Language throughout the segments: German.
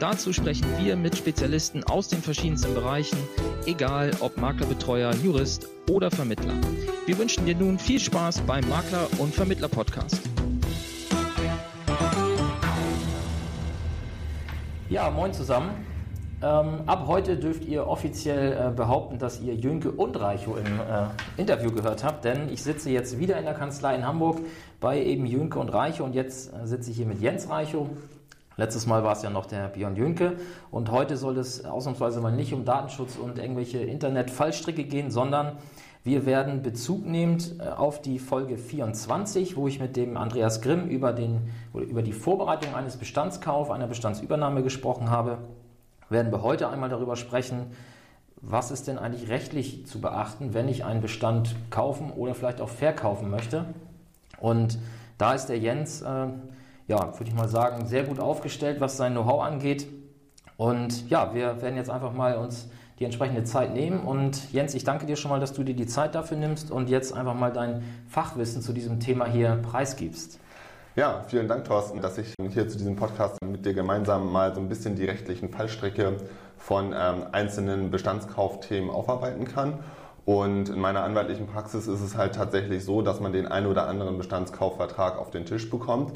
Dazu sprechen wir mit Spezialisten aus den verschiedensten Bereichen, egal ob Maklerbetreuer, Jurist oder Vermittler. Wir wünschen dir nun viel Spaß beim Makler- und Vermittler-Podcast. Ja, moin zusammen. Ähm, ab heute dürft ihr offiziell äh, behaupten, dass ihr Jünke und Reicho im äh, Interview gehört habt, denn ich sitze jetzt wieder in der Kanzlei in Hamburg bei eben Jünke und Reicho und jetzt äh, sitze ich hier mit Jens Reicho. Letztes Mal war es ja noch der Björn Jünke und heute soll es ausnahmsweise mal nicht um Datenschutz und irgendwelche Internet-Fallstricke gehen, sondern wir werden Bezug nehmend auf die Folge 24, wo ich mit dem Andreas Grimm über, den, über die Vorbereitung eines Bestandskaufs, einer Bestandsübernahme gesprochen habe werden wir heute einmal darüber sprechen, was ist denn eigentlich rechtlich zu beachten, wenn ich einen Bestand kaufen oder vielleicht auch verkaufen möchte. Und da ist der Jens, äh, ja, würde ich mal sagen, sehr gut aufgestellt, was sein Know-how angeht. Und ja, wir werden jetzt einfach mal uns die entsprechende Zeit nehmen. Und Jens, ich danke dir schon mal, dass du dir die Zeit dafür nimmst und jetzt einfach mal dein Fachwissen zu diesem Thema hier preisgibst. Ja, vielen Dank, Thorsten, dass ich hier zu diesem Podcast mit dir gemeinsam mal so ein bisschen die rechtlichen Fallstricke von ähm, einzelnen Bestandskaufthemen aufarbeiten kann. Und in meiner anwaltlichen Praxis ist es halt tatsächlich so, dass man den einen oder anderen Bestandskaufvertrag auf den Tisch bekommt.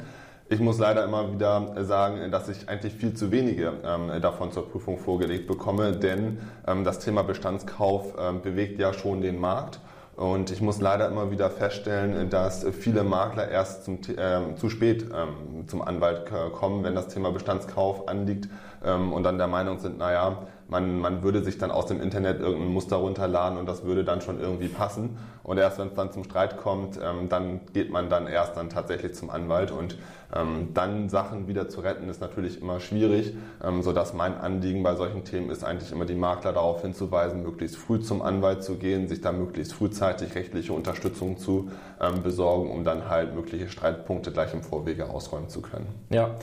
Ich muss leider immer wieder sagen, dass ich eigentlich viel zu wenige ähm, davon zur Prüfung vorgelegt bekomme, denn ähm, das Thema Bestandskauf ähm, bewegt ja schon den Markt. Und ich muss leider immer wieder feststellen, dass viele Makler erst zum, äh, zu spät ähm, zum Anwalt kommen, wenn das Thema Bestandskauf anliegt ähm, und dann der Meinung sind, naja, man, man würde sich dann aus dem Internet irgendein Muster runterladen und das würde dann schon irgendwie passen. Und erst wenn es dann zum Streit kommt, ähm, dann geht man dann erst dann tatsächlich zum Anwalt. Und ähm, dann Sachen wieder zu retten, ist natürlich immer schwierig, ähm, sodass mein Anliegen bei solchen Themen ist eigentlich immer die Makler darauf hinzuweisen, möglichst früh zum Anwalt zu gehen, sich da möglichst frühzeitig rechtliche Unterstützung zu ähm, besorgen, um dann halt mögliche Streitpunkte gleich im Vorwege ausräumen zu können. Ja,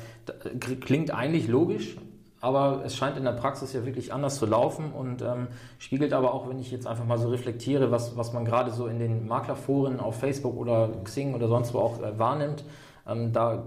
klingt eigentlich logisch aber es scheint in der Praxis ja wirklich anders zu laufen und ähm, spiegelt aber auch, wenn ich jetzt einfach mal so reflektiere, was, was man gerade so in den Maklerforen auf Facebook oder Xing oder sonst wo auch äh, wahrnimmt, ähm, da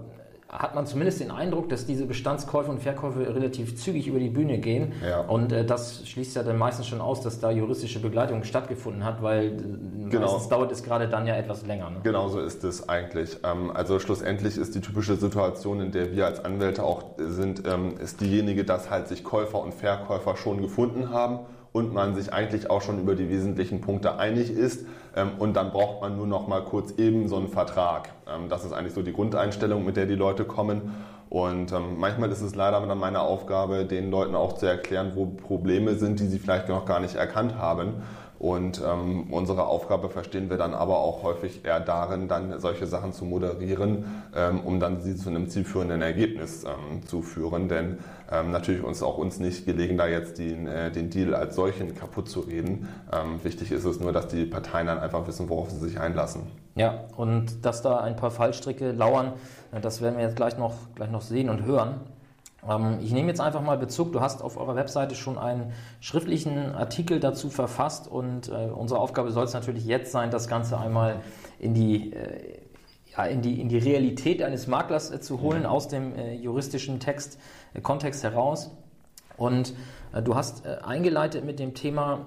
hat man zumindest den Eindruck, dass diese Bestandskäufe und Verkäufe relativ zügig über die Bühne gehen. Ja. Und äh, das schließt ja dann meistens schon aus, dass da juristische Begleitung stattgefunden hat, weil äh, genau. meistens dauert es gerade dann ja etwas länger. Ne? Genau so ist es eigentlich. Ähm, also schlussendlich ist die typische Situation, in der wir als Anwälte auch sind, ähm, ist diejenige, dass halt sich Käufer und Verkäufer schon gefunden haben und man sich eigentlich auch schon über die wesentlichen Punkte einig ist. Ähm, und dann braucht man nur noch mal kurz eben so einen Vertrag. Ähm, das ist eigentlich so die Grundeinstellung, mit der die Leute kommen. Und ähm, manchmal ist es leider dann meine Aufgabe, den Leuten auch zu erklären, wo Probleme sind, die sie vielleicht noch gar nicht erkannt haben. Und ähm, unsere Aufgabe verstehen wir dann aber auch häufig eher darin, dann solche Sachen zu moderieren, ähm, um dann sie zu einem zielführenden Ergebnis ähm, zu führen. Denn ähm, natürlich uns auch uns nicht gelegen, da jetzt den, äh, den Deal als solchen kaputt zu reden. Ähm, wichtig ist es nur, dass die Parteien dann einfach wissen, worauf sie sich einlassen. Ja, und dass da ein paar Fallstricke lauern, äh, das werden wir jetzt gleich noch, gleich noch sehen und hören. Ähm, ich nehme jetzt einfach mal Bezug. Du hast auf eurer Webseite schon einen schriftlichen Artikel dazu verfasst und äh, unsere Aufgabe soll es natürlich jetzt sein, das Ganze einmal in die, äh, ja, in die, in die Realität eines Maklers äh, zu holen, aus dem äh, juristischen Text, äh, Kontext heraus. Und äh, du hast eingeleitet mit dem Thema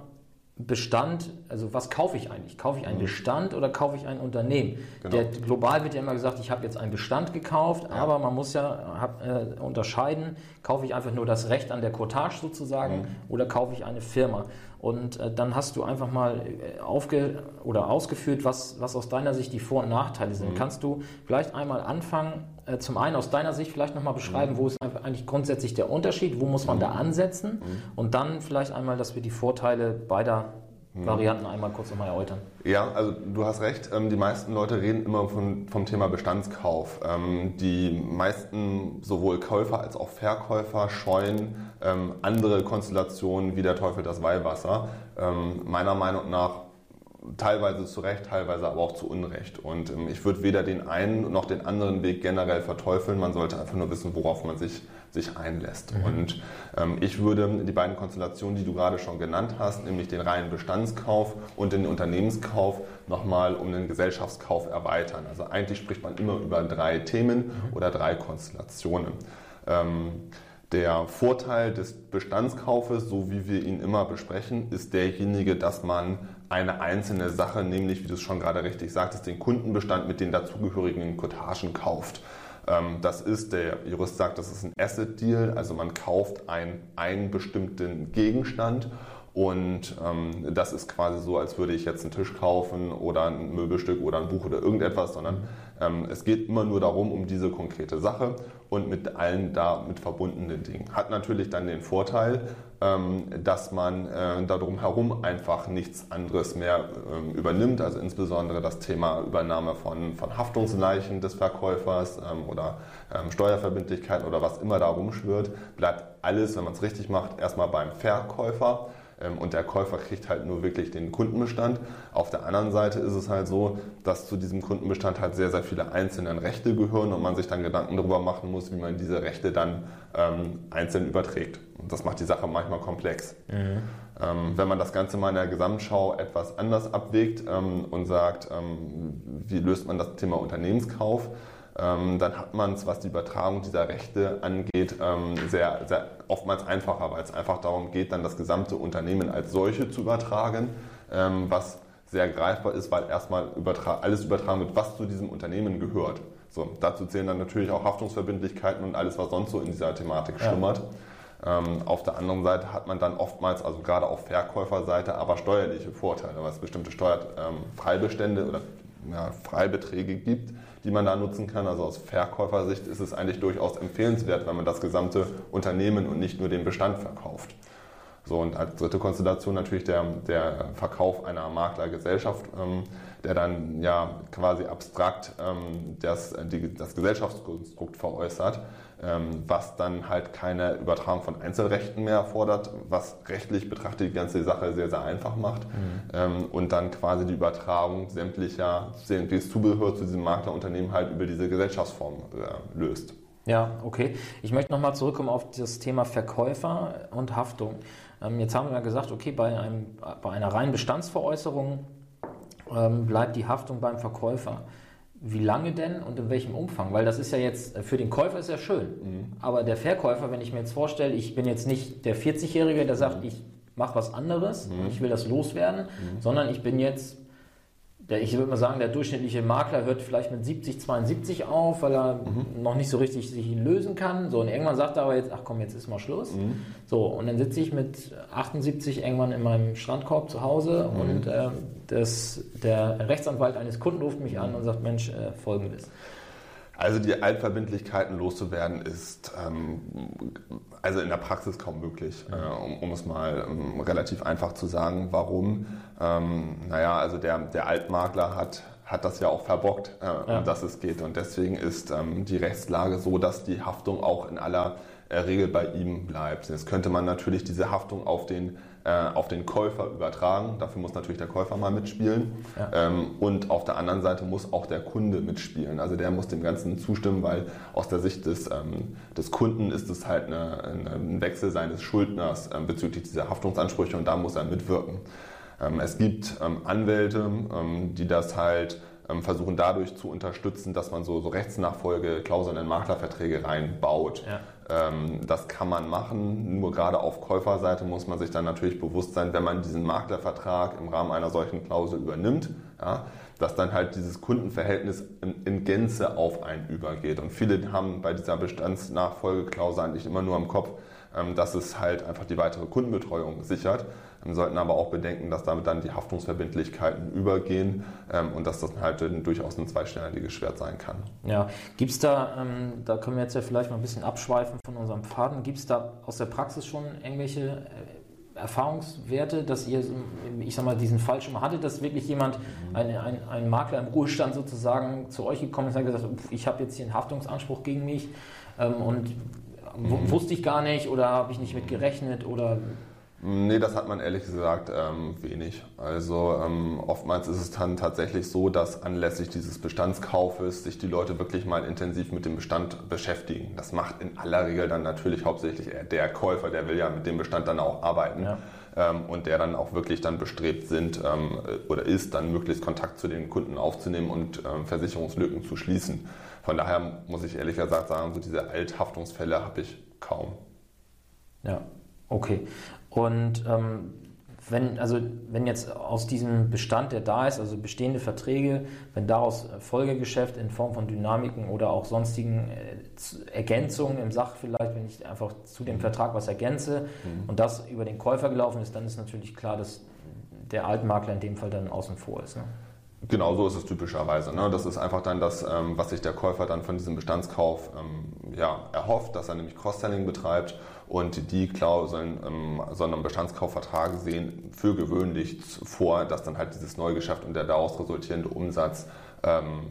Bestand, also was kaufe ich eigentlich? Kaufe ich einen mhm. Bestand oder kaufe ich ein Unternehmen? Genau. Der, global wird ja immer gesagt, ich habe jetzt einen Bestand gekauft, ja. aber man muss ja hab, äh, unterscheiden, kaufe ich einfach nur das Recht an der Cottage sozusagen mhm. oder kaufe ich eine Firma? Und äh, dann hast du einfach mal äh, aufge oder ausgeführt, was, was aus deiner Sicht die Vor- und Nachteile sind. Mhm. Kannst du vielleicht einmal anfangen, äh, zum einen aus deiner Sicht vielleicht nochmal beschreiben, mhm. wo ist eigentlich grundsätzlich der Unterschied, wo muss man da mhm. ansetzen mhm. und dann vielleicht einmal, dass wir die Vorteile beider Varianten einmal kurz nochmal erläutern. Ja, also du hast recht, ähm, die meisten Leute reden immer von, vom Thema Bestandskauf. Ähm, die meisten, sowohl Käufer als auch Verkäufer, scheuen ähm, andere Konstellationen wie der Teufel das Weihwasser. Meiner Meinung nach teilweise zu Recht, teilweise aber auch zu Unrecht. Und ähm, ich würde weder den einen noch den anderen Weg generell verteufeln. Man sollte einfach nur wissen, worauf man sich, sich einlässt. Mhm. Und ähm, ich würde die beiden Konstellationen, die du gerade schon genannt hast, nämlich den reinen Bestandskauf und den Unternehmenskauf, nochmal um den Gesellschaftskauf erweitern. Also eigentlich spricht man immer über drei Themen mhm. oder drei Konstellationen. Ähm, der Vorteil des Bestandskaufes, so wie wir ihn immer besprechen, ist derjenige, dass man eine einzelne Sache, nämlich, wie du es schon gerade richtig sagtest, den Kundenbestand mit den dazugehörigen Cottagen kauft. Ähm, das ist, der Jurist sagt, das ist ein Asset Deal, also man kauft ein, einen bestimmten Gegenstand und ähm, das ist quasi so, als würde ich jetzt einen Tisch kaufen oder ein Möbelstück oder ein Buch oder irgendetwas, sondern ähm, es geht immer nur darum, um diese konkrete Sache und mit allen damit verbundenen Dingen. Hat natürlich dann den Vorteil, ähm, dass man äh, darum herum einfach nichts anderes mehr ähm, übernimmt, also insbesondere das Thema Übernahme von, von Haftungsleichen des Verkäufers ähm, oder Steuerverbindlichkeiten oder was immer da rumschwirrt, bleibt alles, wenn man es richtig macht, erstmal beim Verkäufer und der Käufer kriegt halt nur wirklich den Kundenbestand. Auf der anderen Seite ist es halt so, dass zu diesem Kundenbestand halt sehr, sehr viele einzelne Rechte gehören und man sich dann Gedanken darüber machen muss, wie man diese Rechte dann ähm, einzeln überträgt. Und das macht die Sache manchmal komplex. Mhm. Ähm, wenn man das Ganze mal in der Gesamtschau etwas anders abwägt ähm, und sagt, ähm, wie löst man das Thema Unternehmenskauf, ähm, dann hat man es, was die Übertragung dieser Rechte angeht, ähm, sehr, sehr oftmals einfacher, weil es einfach darum geht, dann das gesamte Unternehmen als solche zu übertragen, ähm, was sehr greifbar ist, weil erstmal übertra alles übertragen wird, was zu diesem Unternehmen gehört. So, dazu zählen dann natürlich auch Haftungsverbindlichkeiten und alles, was sonst so in dieser Thematik schlummert. Ja. Ähm, auf der anderen Seite hat man dann oftmals, also gerade auf Verkäuferseite, aber steuerliche Vorteile, weil es bestimmte Steuerfreibestände ähm, oder ja, Freibeträge gibt, die man da nutzen kann. Also aus Verkäufersicht ist es eigentlich durchaus empfehlenswert, wenn man das gesamte Unternehmen und nicht nur den Bestand verkauft. So, und als dritte Konstellation natürlich der, der Verkauf einer Maklergesellschaft, ähm, der dann ja quasi abstrakt ähm, das, die, das Gesellschaftskonstrukt veräußert was dann halt keine Übertragung von Einzelrechten mehr erfordert, was rechtlich betrachtet die ganze Sache sehr, sehr einfach macht mhm. Ähm, und dann quasi die Übertragung sämtlicher, sämtliches Zubehör zu diesem Maklerunternehmen halt über diese Gesellschaftsform äh, löst. Ja, okay. Ich möchte nochmal zurückkommen auf das Thema Verkäufer und Haftung. Ähm, jetzt haben wir ja gesagt, okay, bei, einem, bei einer reinen Bestandsveräußerung bleibt die Haftung beim Verkäufer. Wie lange denn und in welchem Umfang? Weil das ist ja jetzt, für den Käufer ist ja schön. Mhm. Aber der Verkäufer, wenn ich mir jetzt vorstelle, ich bin jetzt nicht der 40-Jährige, der sagt, mhm. ich mache was anderes, mhm. ich will das loswerden, mhm. sondern ich bin jetzt der, ich würde mal sagen, der durchschnittliche Makler hört vielleicht mit 70, 72 auf, weil er mhm. noch nicht so richtig sich lösen kann. So, und irgendwann sagt er aber jetzt, ach komm, jetzt ist mal Schluss. Mhm. So, und dann sitze ich mit 78 irgendwann in meinem Strandkorb zu Hause mhm. und äh, das, der Rechtsanwalt eines Kunden ruft mich an und sagt, Mensch, äh, folgendes. Also die Altverbindlichkeiten loszuwerden ist ähm, also in der Praxis kaum möglich, äh, um, um, es mal um, relativ einfach zu sagen. Warum? Ähm, naja, also der, der Altmakler hat, hat das ja auch verbockt, äh, ja. um das es geht. Und deswegen ist ähm, die Rechtslage so, dass die Haftung auch in aller äh, Regel bei ihm bleibt. Jetzt könnte man natürlich diese Haftung auf den auf den Käufer übertragen. Dafür muss natürlich der Käufer mal mitspielen. Ja. Ähm, und auf der anderen Seite muss auch der Kunde mitspielen. Also der muss dem Ganzen zustimmen, weil aus der Sicht des, ähm, des Kunden ist es halt eine, eine, ein Wechsel seines Schuldners ähm, bezüglich dieser Haftungsansprüche und da muss er mitwirken. Es gibt Anwälte, die das halt versuchen dadurch zu unterstützen, dass man so, so Rechtsnachfolgeklauseln in Maklerverträge reinbaut. Ja. Ähm, das kann man machen, nur gerade auf Käuferseite muss man sich dann natürlich bewusst sein, wenn man diesen Maklervertrag im Rahmen einer solchen Klausel übernimmt, ja, dass dann halt dieses Kundenverhältnis in, in, Gänze auf einen übergeht. Und viele haben bei dieser Bestandsnachfolgeklausel eigentlich immer nur im Kopf, ähm, dass es halt einfach die weitere Kundenbetreuung sichert. Wir sollten aber auch bedenken, dass damit dann die Haftungsverbindlichkeiten übergehen ähm, und dass das halt durchaus ein zweistelliges Schwert sein kann. Ja, gibt es da, ähm, da können wir jetzt ja vielleicht mal ein bisschen abschweifen von unserem Faden, gibt es da aus der Praxis schon irgendwelche äh, Erfahrungswerte, dass ihr, ich sag mal, diesen Fall schon mal hattet, dass wirklich jemand, mhm. ein, ein, ein Makler im Ruhestand sozusagen zu euch gekommen ist und hat gesagt, ich habe jetzt hier einen Haftungsanspruch gegen mich ähm, und mhm. wusste ich gar nicht oder habe ich nicht mit gerechnet oder Nee, das hat man ehrlich gesagt ähm, wenig. Also ähm, oftmals ist es dann tatsächlich so, dass anlässlich dieses Bestandskaufes sich die Leute wirklich mal intensiv mit dem Bestand beschäftigen. Das macht in aller Regel dann natürlich hauptsächlich der Käufer, der will ja mit dem Bestand dann auch arbeiten. Ja. Ähm, und der dann auch wirklich dann bestrebt sind ähm, oder ist, dann möglichst Kontakt zu den Kunden aufzunehmen und ähm, Versicherungslücken zu schließen. Von daher muss ich ehrlich gesagt sagen, so diese Althaftungsfälle habe ich kaum. Ja, okay. Und ähm, wenn, also wenn jetzt aus diesem Bestand, der da ist, also bestehende Verträge, wenn daraus Folgegeschäft in Form von Dynamiken oder auch sonstigen äh, Ergänzungen im Sach vielleicht, wenn ich einfach zu dem Vertrag was ergänze mhm. und das über den Käufer gelaufen ist, dann ist natürlich klar, dass der Altmakler in dem Fall dann außen vor ist. Ne? Genau so ist es typischerweise. Ne? Das ist einfach dann das, ähm, was sich der Käufer dann von diesem Bestandskauf ähm, ja, erhofft, dass er nämlich Cross-Selling betreibt und die Klauseln im sondern Bestandskaufvertrag sehen für gewöhnlich vor, dass dann halt dieses Neugeschäft und der daraus resultierende Umsatz ähm,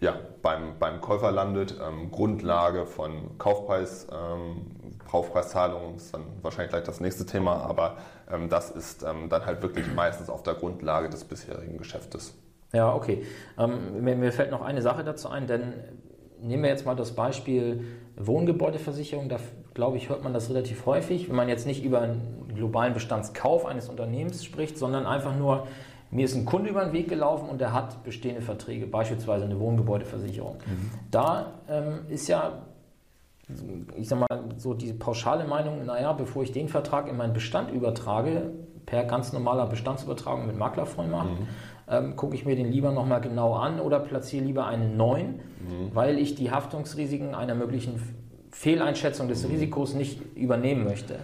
ja, beim, beim Käufer landet. Ähm, Grundlage von Kaufpreis, ähm, Kaufpreiszahlungen ist dann wahrscheinlich gleich das nächste Thema, aber ähm, das ist dann halt wirklich meistens auf der Grundlage des bisherigen Geschäftes. Ja, okay. Ähm, mir, mir, fällt noch eine Sache dazu ein, denn nehmen wir jetzt mal das Beispiel Wohngebäudeversicherung. Da glaube ich, hört man das relativ häufig, wenn man jetzt nicht über einen globalen Bestandskauf eines Unternehmens spricht, sondern einfach nur, mir ist ein Kunde über den Weg gelaufen und der hat bestehende Verträge, beispielsweise eine Wohngebäudeversicherung. Mhm. Da ähm, ist ja ich sag mal, so diese pauschale Meinung, naja, bevor ich den Vertrag in meinen Bestand übertrage, per ganz normaler Bestandsübertragung mit Maklervollmacht, mhm ähm, gucke ich mir den lieber nochmal genau an oder platziere lieber einen neuen, mhm. weil ich die Haftungsrisiken einer möglichen Fehleinschätzung des mhm. Risikos nicht übernehmen möchte.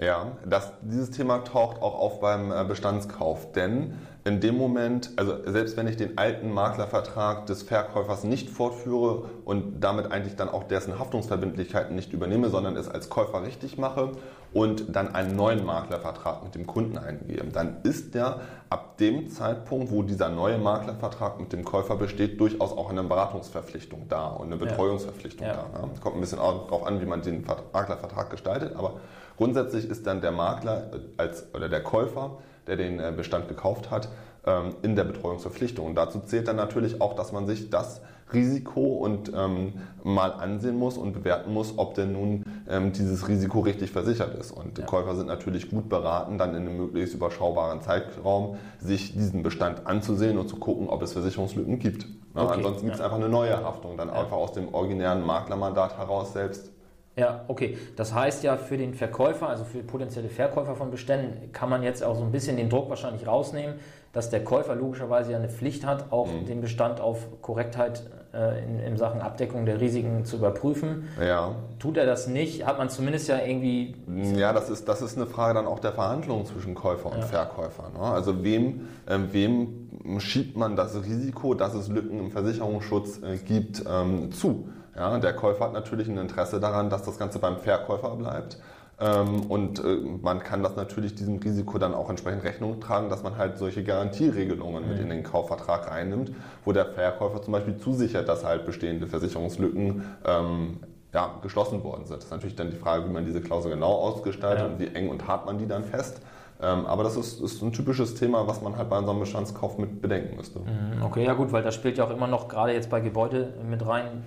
Ja, das, dieses Thema taucht auch auf beim äh, Bestandskauf, denn in dem Moment, also selbst wenn ich den alten Maklervertrag des Verkäufers nicht fortführe und damit eigentlich dann auch dessen Haftungsverbindlichkeiten nicht übernehme, sondern es als Käufer richtig mache und dann einen neuen Maklervertrag mit dem Kunden eingehe, dann ist der ab dem Zeitpunkt, wo dieser neue Maklervertrag mit dem Käufer besteht, durchaus auch eine Beratungsverpflichtung da und eine Betreuungsverpflichtung ja. da. Ne? Kommt ein bisschen darauf an, wie man den Maklervertrag gestaltet, aber grundsätzlich ist dann der Makler als, oder der Käufer, der den äh, Bestand gekauft hat, ähm, in der Betreuungsverpflichtung. Und dazu zählt dann natürlich auch, dass man sich das Risiko und ähm, mal ansehen muss und bewerten muss, ob denn nun ähm, dieses Risiko richtig versichert ist. Und ja. Käufer sind natürlich gut beraten, dann in einem möglichst überschaubaren Zeitraum sich diesen Bestand anzusehen und zu gucken, ob es Versicherungslücken gibt. Ja, okay. Ansonsten gibt es ja. einfach eine neue Haftung, dann einfach aus dem originären Maklermandat heraus selbst. Ja, okay. Das heißt ja für den Verkäufer, also für potenzielle Verkäufer von Beständen, kann man jetzt auch so ein bisschen den Druck wahrscheinlich rausnehmen, dass der Käufer logischerweise ja eine Pflicht hat, auch mhm. den Bestand auf Korrektheit äh, in, in, Sachen Abdeckung der Risiken zu überprüfen. Ja. Tut er das nicht, hat man zumindest ja irgendwie. Ja, das ist, das ist eine Frage dann auch der Verhandlungen zwischen Käufer und ja. Verkäufer. Ne? Also wem, äh, wem schiebt man das Risiko, dass es Lücken im Versicherungsschutz äh, gibt, ähm, zu? Ja, der Käufer hat natürlich ein Interesse daran, dass das Ganze beim Verkäufer bleibt. Ähm, und äh, man kann das natürlich diesem Risiko dann auch entsprechend Rechnung tragen, dass man halt solche Garantieregelungen mit mhm. in den Kaufvertrag reinnimmt, wo der Verkäufer zum Beispiel zusichert, dass halt bestehende Versicherungslücken ähm, ja, geschlossen worden sind. Das ist natürlich dann die Frage, wie man diese Klausel genau ausgestaltet ja. und wie eng und hart man die dann fest. Ähm, aber das ist, ist, ein typisches Thema, was man halt bei einem Bestandskauf mit bedenken müsste. Mhm, okay, ja gut, weil das spielt ja auch immer noch gerade jetzt bei Gebäude mit rein,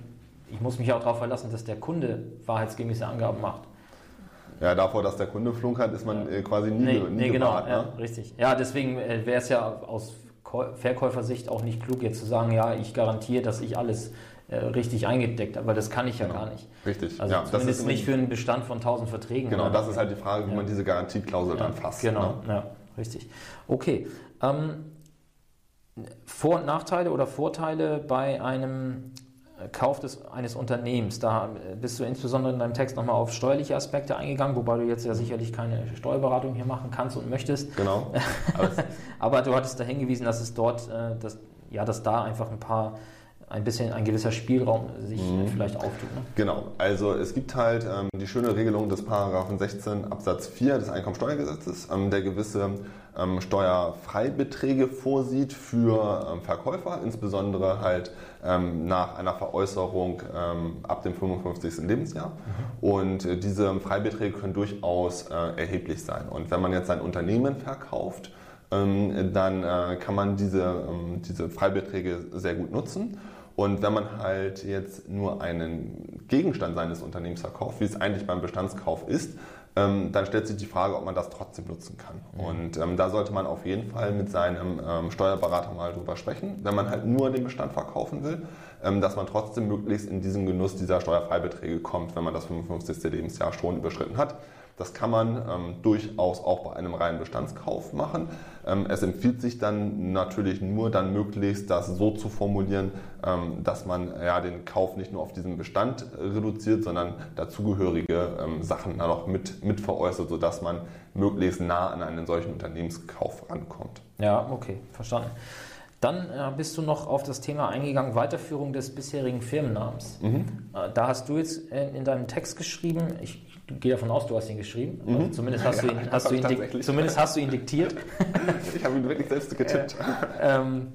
ich muss mich auch darauf verlassen, dass der Kunde wahrheitsgemäße Angaben macht. Ja, davor, dass der Kunde flunkert, ist man äh, quasi nie, nee, nie nee, genau, gewahrt, genau, ne? ja, richtig. Ja, deswegen äh, wäre es ja aus Verkäufersicht auch nicht klug, jetzt zu sagen, ja, ich garantiere, dass ich alles äh, richtig eingedeckt habe, weil das kann ich ja genau. gar nicht. Richtig. Also ja, zumindest das ist nicht für einen Bestand von 1000 Verträgen. Genau, das ist halt die Frage, wie ja. man diese Garantieklausel dann fasst. Genau, ne? ja, richtig. Okay. Ähm, Vor- und Nachteile oder Vorteile bei einem Kauf des, eines Unternehmens. Da bist du insbesondere in deinem Text nochmal auf steuerliche Aspekte eingegangen, wobei du jetzt ja sicherlich keine Steuerberatung hier machen kannst und möchtest. Genau. Aber du hattest da hingewiesen, dass es dort, äh, dass, ja, dass da einfach ein paar ein bisschen ein gewisser Spielraum sich mhm. vielleicht auftut. Ne? Genau, also es gibt halt ähm, die schöne Regelung des Paragraphen 16 Absatz 4 des Einkommensteuergesetzes, ähm, der gewisse ähm, Steuerfreibeträge vorsieht für ähm, Verkäufer, insbesondere halt ähm, nach einer Veräußerung ähm, ab dem 55. Lebensjahr. Mhm. Und äh, diese Freibeträge können durchaus äh, erheblich sein. Und wenn man jetzt sein Unternehmen verkauft, ähm, dann äh, kann man diese, ähm, diese Freibeträge sehr gut nutzen. Und wenn man halt jetzt nur einen Gegenstand seines Unternehmens verkauft, wie es eigentlich beim Bestandskauf ist, ähm, dann stellt sich die Frage, ob man das trotzdem nutzen kann. Mhm. Und ähm, da sollte man auf jeden Fall mit seinem ähm, Steuerberater mal drüber sprechen, wenn man halt nur den Bestand verkaufen will, ähm, dass man trotzdem möglichst in diesen Genuss dieser Steuerfreibeträge kommt, wenn man das 55. Lebensjahr schon überschritten hat. Das kann man ähm, durchaus auch bei einem reinen Bestandskauf machen. Ähm, es empfiehlt sich dann natürlich nur dann möglichst, das so zu formulieren, ähm, dass man ja, den Kauf nicht nur auf diesen Bestand äh, reduziert, sondern dazugehörige ähm, Sachen dann auch mit, mit veräußert, sodass man möglichst nah an einen solchen Unternehmenskauf rankommt. Ja, okay, verstanden. Dann äh, bist du noch auf das Thema eingegangen, Weiterführung des bisherigen Firmennamens. Mhm. Äh, da hast du jetzt in, in, deinem Text geschrieben, ich gehe davon aus, du hast ihn geschrieben. Mhm. Also zumindest, hast, ja, du ihn, hast du ihn zumindest hast du ihn diktiert. ich habe ihn wirklich selbst getippt. Äh, ähm,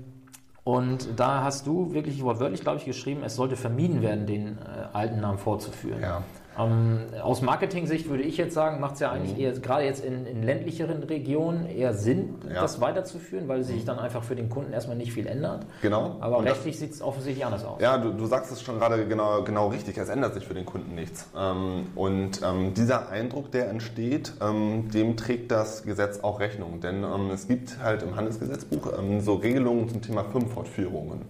und da hast du wirklich wortwörtlich, glaube ich, geschrieben, es sollte vermieden werden, den äh, alten Namen fortzuführen. Ja. Ähm, aus Marketing-Sicht würde ich jetzt sagen, macht es ja eigentlich mhm. eher, gerade jetzt in, in, ländlicheren Regionen eher Sinn, ja. das weiterzuführen, weil sich mhm. dann einfach für den Kunden erstmal nicht viel ändert. Genau. Aber Und rechtlich sieht es offensichtlich anders aus. Ja, du, du, sagst es schon gerade genau, genau richtig, es ändert sich für den Kunden nichts. Ähm, und ähm, dieser Eindruck, der entsteht, ähm, dem trägt das Gesetz auch Rechnung. Denn ähm, es gibt halt im Handelsgesetzbuch ähm, so Regelungen zum Thema Firmenfortführungen.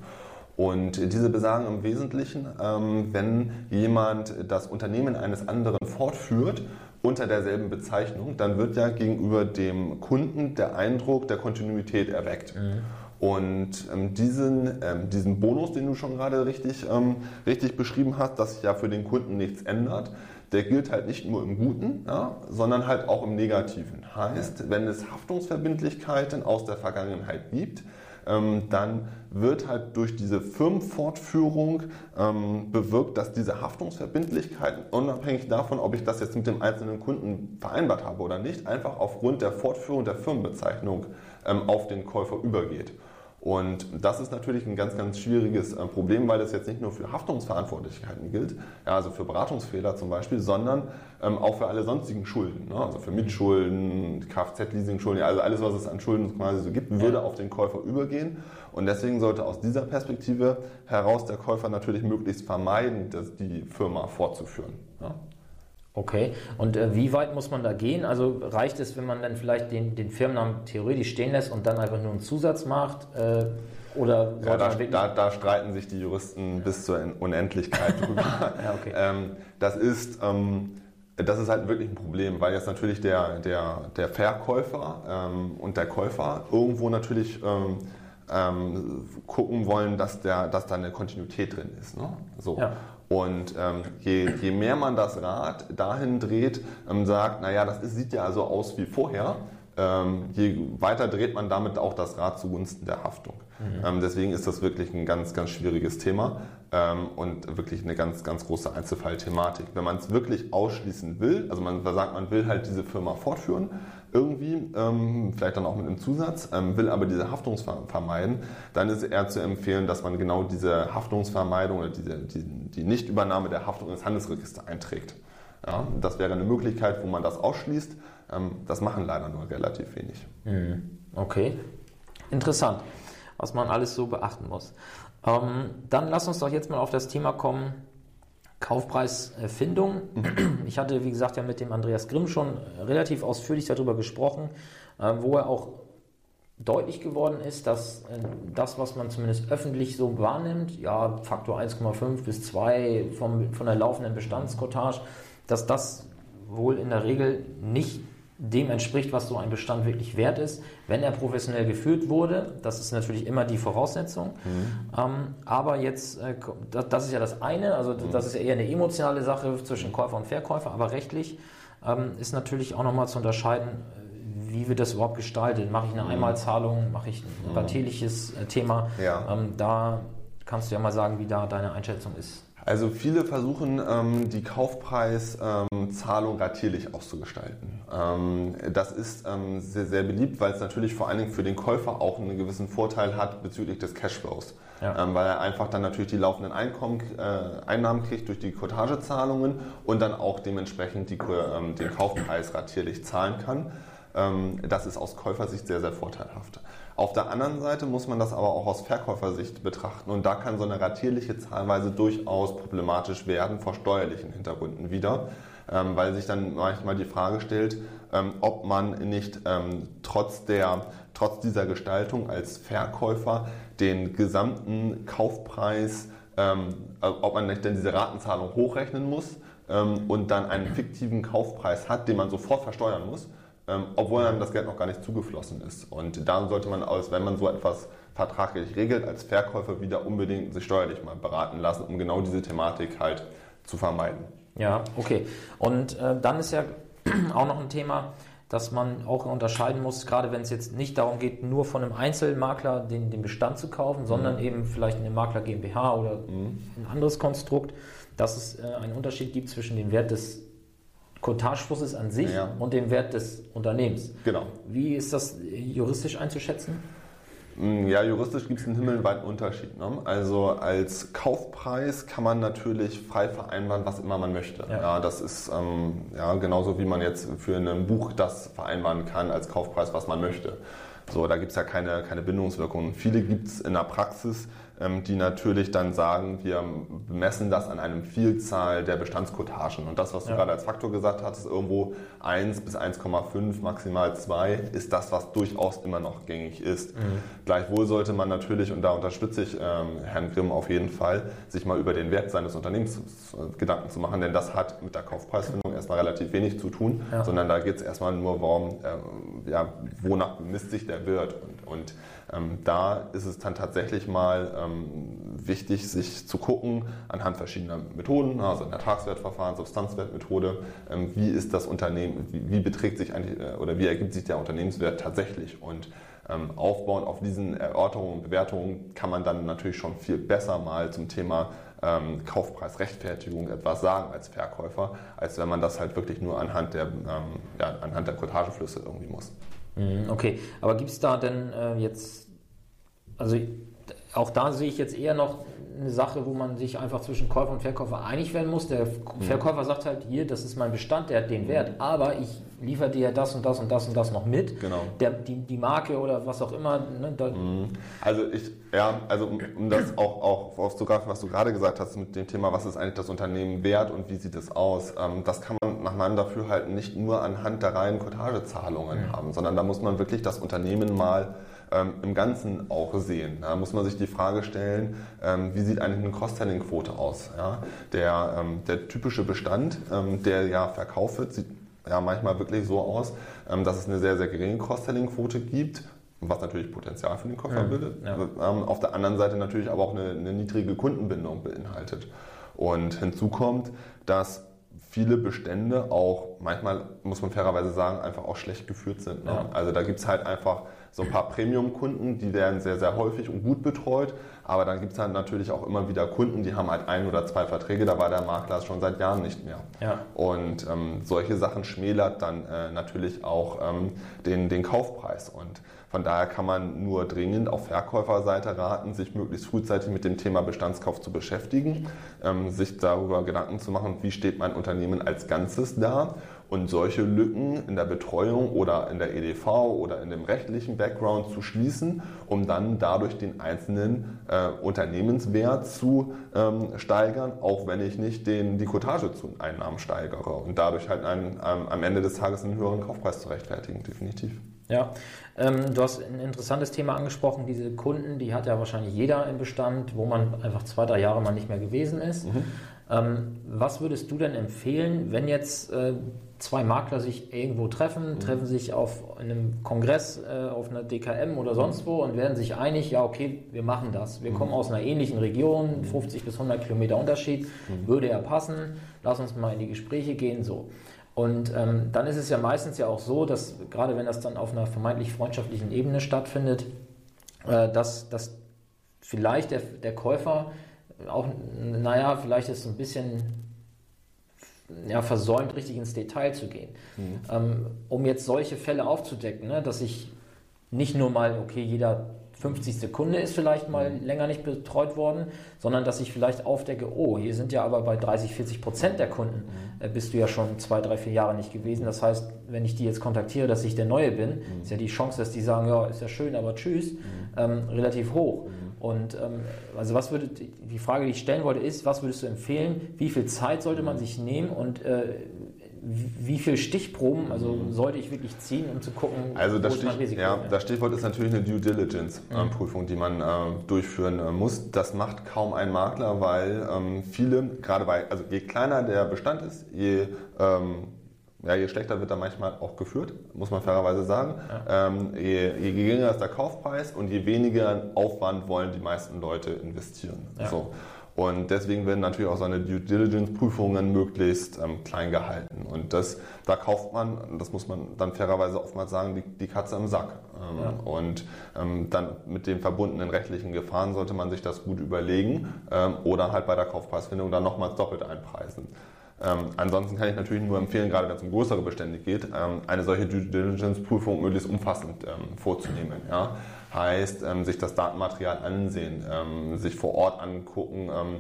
Und diese besagen im Wesentlichen, ähm, wenn jemand das Unternehmen eines anderen fortführt unter derselben Bezeichnung, dann wird ja gegenüber dem Kunden der Eindruck der Kontinuität erweckt. Mhm. Und ähm, diesen, ähm, diesen Bonus, den du schon gerade richtig, ähm, richtig beschrieben hast, dass sich ja für den Kunden nichts ändert, der gilt halt nicht nur im Guten, ja, sondern halt auch im Negativen. Heißt, wenn es Haftungsverbindlichkeiten aus der Vergangenheit gibt, ähm, dann wird halt durch diese Firmenfortführung ähm, bewirkt, dass diese Haftungsverbindlichkeiten, unabhängig davon, ob ich das jetzt mit dem einzelnen Kunden vereinbart habe oder nicht, einfach aufgrund der Fortführung der Firmenbezeichnung ähm, auf den Käufer übergeht. Und das ist natürlich ein ganz, ganz schwieriges äh, Problem, weil das jetzt nicht nur für Haftungsverantwortlichkeiten gilt, ja, also für Beratungsfehler zum Beispiel, sondern ähm, auch für alle sonstigen Schulden. Ne? Also für Mitschulden, Kfz-Leasing-Schulden, also alles, was es an Schulden quasi so gibt, würde auf den Käufer übergehen. Und deswegen sollte aus dieser Perspektive heraus der Käufer natürlich möglichst vermeiden, dass die Firma fortzuführen. Ja? Okay, und äh, wie weit muss man da gehen? Also reicht es, wenn man dann vielleicht den, den Firmennamen theoretisch stehen lässt und dann einfach nur einen Zusatz macht? Äh, oder ja, da, da, da, streiten sich die Juristen bis zur Unendlichkeit drüber. ja, okay. ähm, das, ist, ähm, das ist halt wirklich ein Problem, weil jetzt natürlich der, der, der Verkäufer ähm, und der Käufer irgendwo natürlich ähm, ähm, gucken wollen, dass, der, dass da eine Kontinuität drin ist. Ne? So. Ja. Und ähm, je, je, mehr man das Rad dahin dreht, ähm, sagt, naja, das ist, sieht ja so aus wie vorher, ähm, je weiter dreht man damit auch das Rad zugunsten der Haftung. Mhm. Ähm, deswegen ist das wirklich ein ganz, ganz schwieriges Thema ähm, und wirklich eine ganz, ganz große Einzelfallthematik. Wenn man es wirklich ausschließen will, also man sagt, man will halt diese Firma fortführen, irgendwie, ähm, vielleicht dann auch mit einem Zusatz, ähm, will aber diese Haftung vermeiden, dann ist eher zu empfehlen, dass man genau diese Haftungsvermeidung oder diese, die, die Nichtübernahme der Haftung ins Handelsregister einträgt. Ja, das wäre eine Möglichkeit, wo man das ausschließt. Ähm, das machen leider nur relativ wenig. Mhm. Okay, interessant, was man alles so beachten muss. Ähm, dann lass uns doch jetzt mal auf das Thema kommen, Kaufpreisfindung. Ich hatte, wie gesagt, ja mit dem Andreas Grimm schon relativ ausführlich darüber gesprochen, äh, wo er auch deutlich geworden ist, dass äh, das, was man zumindest öffentlich so wahrnimmt, ja, Faktor 1,5 bis 2 vom, von der laufenden Bestandskottage, dass das wohl in der Regel nicht dem entspricht, was so ein Bestand wirklich wert ist, wenn er professionell geführt wurde. Das ist natürlich immer die Voraussetzung. Mhm. Ähm, aber jetzt, äh, das, das, ist ja das eine, also mhm. das ist ja eher eine emotionale Sache zwischen Käufer und Verkäufer, aber rechtlich ähm, ist natürlich auch nochmal zu unterscheiden, wie wird das überhaupt gestaltet? Mache ich eine mhm. Einmalzahlung? Mache ich ein mhm. äh, Thema? Ja. Ähm, da kannst du ja mal sagen, wie da deine Einschätzung ist. Also viele versuchen, ähm, die Kaufpreiszahlung ähm, ratierlich auszugestalten. Ähm, das ist ähm, sehr, sehr beliebt, weil es natürlich vor allen Dingen für den Käufer auch einen gewissen Vorteil hat bezüglich des Cashflows. Ja. Ähm, weil er einfach dann natürlich die laufenden Einkommen, äh, Einnahmen kriegt durch die Cottagezahlungen und dann auch dementsprechend die, ähm, den Kaufpreis ratierlich zahlen kann. das ist aus Käufersicht sehr, sehr vorteilhaft. Auf der anderen Seite muss man das aber auch aus Verkäufersicht betrachten. Und da kann so eine ratierliche Zahlweise durchaus problematisch werden vor steuerlichen Hintergründen wieder, ähm, weil sich dann manchmal die Frage stellt, ähm, ob man nicht ähm, trotz, der, trotz dieser Gestaltung als Verkäufer den gesamten Kaufpreis, ob man nicht denn diese Ratenzahlung hochrechnen muss und dann einen fiktiven Kaufpreis hat, den man sofort versteuern muss ähm, obwohl einem das Geld noch gar nicht zugeflossen ist. Und da sollte man aus, wenn man so etwas vertraglich regelt, als Verkäufer wieder unbedingt sich steuerlich mal beraten lassen, um genau diese Thematik halt zu vermeiden. Ja, okay. Und äh, dann ist ja auch noch ein Thema, dass man auch unterscheiden muss, gerade wenn es jetzt nicht darum geht, nur von einem Einzelmakler den, den Bestand zu kaufen, sondern mhm. eben vielleicht eine Makler GmbH oder mhm. ein anderes Konstrukt, dass es äh, einen Unterschied gibt zwischen dem Wert des Contageflusses an sich ja. und dem Wert des Unternehmens. Genau. Wie ist das juristisch einzuschätzen? Mm, ja, juristisch gibt es einen himmelweiten Unterschied. Ne? Also als Kaufpreis kann man natürlich frei vereinbaren, was immer man möchte. Ja. ja das ist ähm, ja, genauso wie man jetzt für ein Buch das vereinbaren kann als Kaufpreis, was man möchte. So, da gibt es ja keine, keine Bindungswirkungen. Viele gibt es in der Praxis, die natürlich dann sagen, wir messen das an einem Vielzahl der Bestandskotagen. Und das, was du ja. gerade als Faktor gesagt hast, ist irgendwo 1 bis 1,5, maximal 2, ist das, was durchaus immer noch gängig ist. Mhm. Gleichwohl sollte man natürlich, und da unterstütze ich ähm, Herrn Grimm auf jeden Fall, sich mal über den Wert seines Unternehmens äh, Gedanken zu machen, denn das hat mit der Kaufpreisfindung erstmal relativ wenig zu tun, ja. sondern da geht es erstmal nur, warum, äh, ja, wonach bemisst sich der Wert. Und, und ähm, da ist es dann tatsächlich mal ähm, wichtig, sich zu gucken anhand verschiedener Methoden, also ein Ertragswertverfahren, Substanzwertmethode, ähm, wie ist das Unternehmen, wie, wie beträgt sich eigentlich äh, oder wie ergibt sich der Unternehmenswert tatsächlich und ähm, aufbauend auf diesen Erörterungen und Bewertungen kann man dann natürlich schon viel besser mal zum Thema ähm, Kaufpreisrechtfertigung etwas sagen als Verkäufer, als wenn man das halt wirklich nur anhand der, ähm, ja, anhand der Cotageflüsse irgendwie muss. Mhm, okay, aber gibt es da denn äh, jetzt, also auch da sehe ich jetzt eher noch eine Sache, wo man sich einfach zwischen Käufer und Verkäufer einig werden muss. Der mhm. Verkäufer sagt halt, hier, das ist mein Bestand, der hat den Wert, aber ich liefere dir das und das und das und das noch mit. Genau. Der, die, die Marke oder was auch immer. Ne, mhm. also ich, ja, also um, um das auch, auch aufzugreifen, was du gerade gesagt hast mit dem Thema, was ist eigentlich das Unternehmen wert und wie sieht es aus, ähm, das kann man nach meinem Dafürhalten nicht nur anhand der reinen Cottagezahlungen mhm. haben, sondern da muss man wirklich das Unternehmen mal ähm, im Ganzen auch sehen. Da muss man sich die Frage stellen, ähm, wie sieht eigentlich eine Cross-Selling-Quote aus? Ja? Der, ähm, der typische Bestand, ähm, der ja verkauft wird, sieht ja manchmal wirklich so aus, ähm, dass es eine sehr, sehr geringe Cross-Selling-Quote gibt was natürlich Potenzial für den Käufer ja, bildet. Ja. Ähm, auf der anderen Seite natürlich aber auch eine, eine, niedrige Kundenbindung beinhaltet. Und hinzu kommt, dass viele Bestände auch manchmal, muss man fairerweise sagen, einfach auch schlecht geführt sind. Ne? Ja. Also da gibt es halt einfach so ein paar Premium-Kunden, die werden sehr, sehr häufig und gut betreut. Aber dann gibt es halt natürlich auch immer wieder Kunden, die haben halt ein oder zwei Verträge, da war der Makler schon seit Jahren nicht mehr. Ja. Und ähm, solche Sachen schmälert dann äh, natürlich auch ähm, den, den Kaufpreis. Und von daher kann man nur dringend auf Verkäuferseite raten, sich möglichst frühzeitig mit dem Thema Bestandskauf zu beschäftigen, ähm, sich darüber Gedanken zu machen, wie steht mein Unternehmen als Ganzes da und solche Lücken in der Betreuung oder in der EDV oder in dem rechtlichen Background zu schließen, um dann dadurch den einzelnen äh, Unternehmenswert zu ähm, steigern, auch wenn ich nicht den, die Cottage zu Einnahmen steigere und dadurch halt einen, ähm, am Ende des Tages einen höheren Kaufpreis zu rechtfertigen, definitiv. Ja, ähm, du hast ein interessantes Thema angesprochen, diese Kunden, die hat ja wahrscheinlich jeder im Bestand, wo man einfach zwei, drei Jahre mal nicht mehr gewesen ist. Mhm. Ähm, was würdest du denn empfehlen, wenn jetzt äh, zwei Makler sich irgendwo treffen, mhm. treffen sich auf einem Kongress, äh, auf einer DKM oder sonst wo und werden sich einig, ja okay, wir machen das. Wir mhm. kommen aus einer ähnlichen Region, 50 bis 100 Kilometer Unterschied, mhm. würde ja passen, lass uns mal in die Gespräche gehen, so. Und ähm, dann ist es ja meistens ja auch so, dass gerade wenn das dann auf einer vermeintlich freundschaftlichen Ebene stattfindet, äh, dass, dass vielleicht der, der Käufer auch, naja, vielleicht ist ein bisschen ja, versäumt, richtig ins Detail zu gehen. Mhm. Ähm, um jetzt solche Fälle aufzudecken, ne, dass ich nicht nur mal, okay, jeder 50 Sekunde ist vielleicht mal mhm. länger nicht betreut worden, sondern dass ich vielleicht aufdecke, oh, hier sind ja aber bei 30, 40 Prozent der Kunden, mhm. äh, bist du ja schon zwei, drei, vier Jahre nicht gewesen. Das heißt, wenn ich die jetzt kontaktiere, dass ich der Neue bin, mhm. ist ja die Chance, dass die sagen, ja, ist ja schön, aber tschüss, mhm. ähm, relativ hoch. Mhm. Und ähm, also was würde die Frage, die ich stellen wollte, ist, was würdest du empfehlen? Wie viel Zeit sollte man sich nehmen und äh, wie viele Stichproben also sollte ich wirklich ziehen, um zu gucken, also das, Stich, Risiko ja, das Stichwort ist natürlich eine Due Diligence-Prüfung, mhm. die man äh, durchführen äh, muss. Das macht kaum ein Makler, weil ähm, viele, gerade bei, also je kleiner der Bestand ist, je ähm, ja, je schlechter wird er manchmal auch geführt, muss man fairerweise sagen. Ja. Ähm, je, je, geringer ist der Kaufpreis und je weniger Aufwand wollen die meisten Leute investieren. Ja. So. Und deswegen werden natürlich auch seine Due Diligence-Prüfungen möglichst ähm, klein gehalten. Und das, da kauft man, das muss man dann fairerweise oftmals sagen, die, die Katze im Sack. Ähm, ja. Und ähm, dann mit den verbundenen rechtlichen Gefahren sollte man sich das gut überlegen ähm, oder halt bei der Kaufpreisfindung dann nochmals doppelt einpreisen. Ähm, ansonsten kann ich natürlich nur empfehlen, gerade wenn es um größere Bestände geht, ähm, eine solche Due Diligence-Prüfung möglichst umfassend ähm, vorzunehmen. Ja? Heißt, ähm, sich das Datenmaterial ansehen, ähm, sich vor Ort angucken, ähm,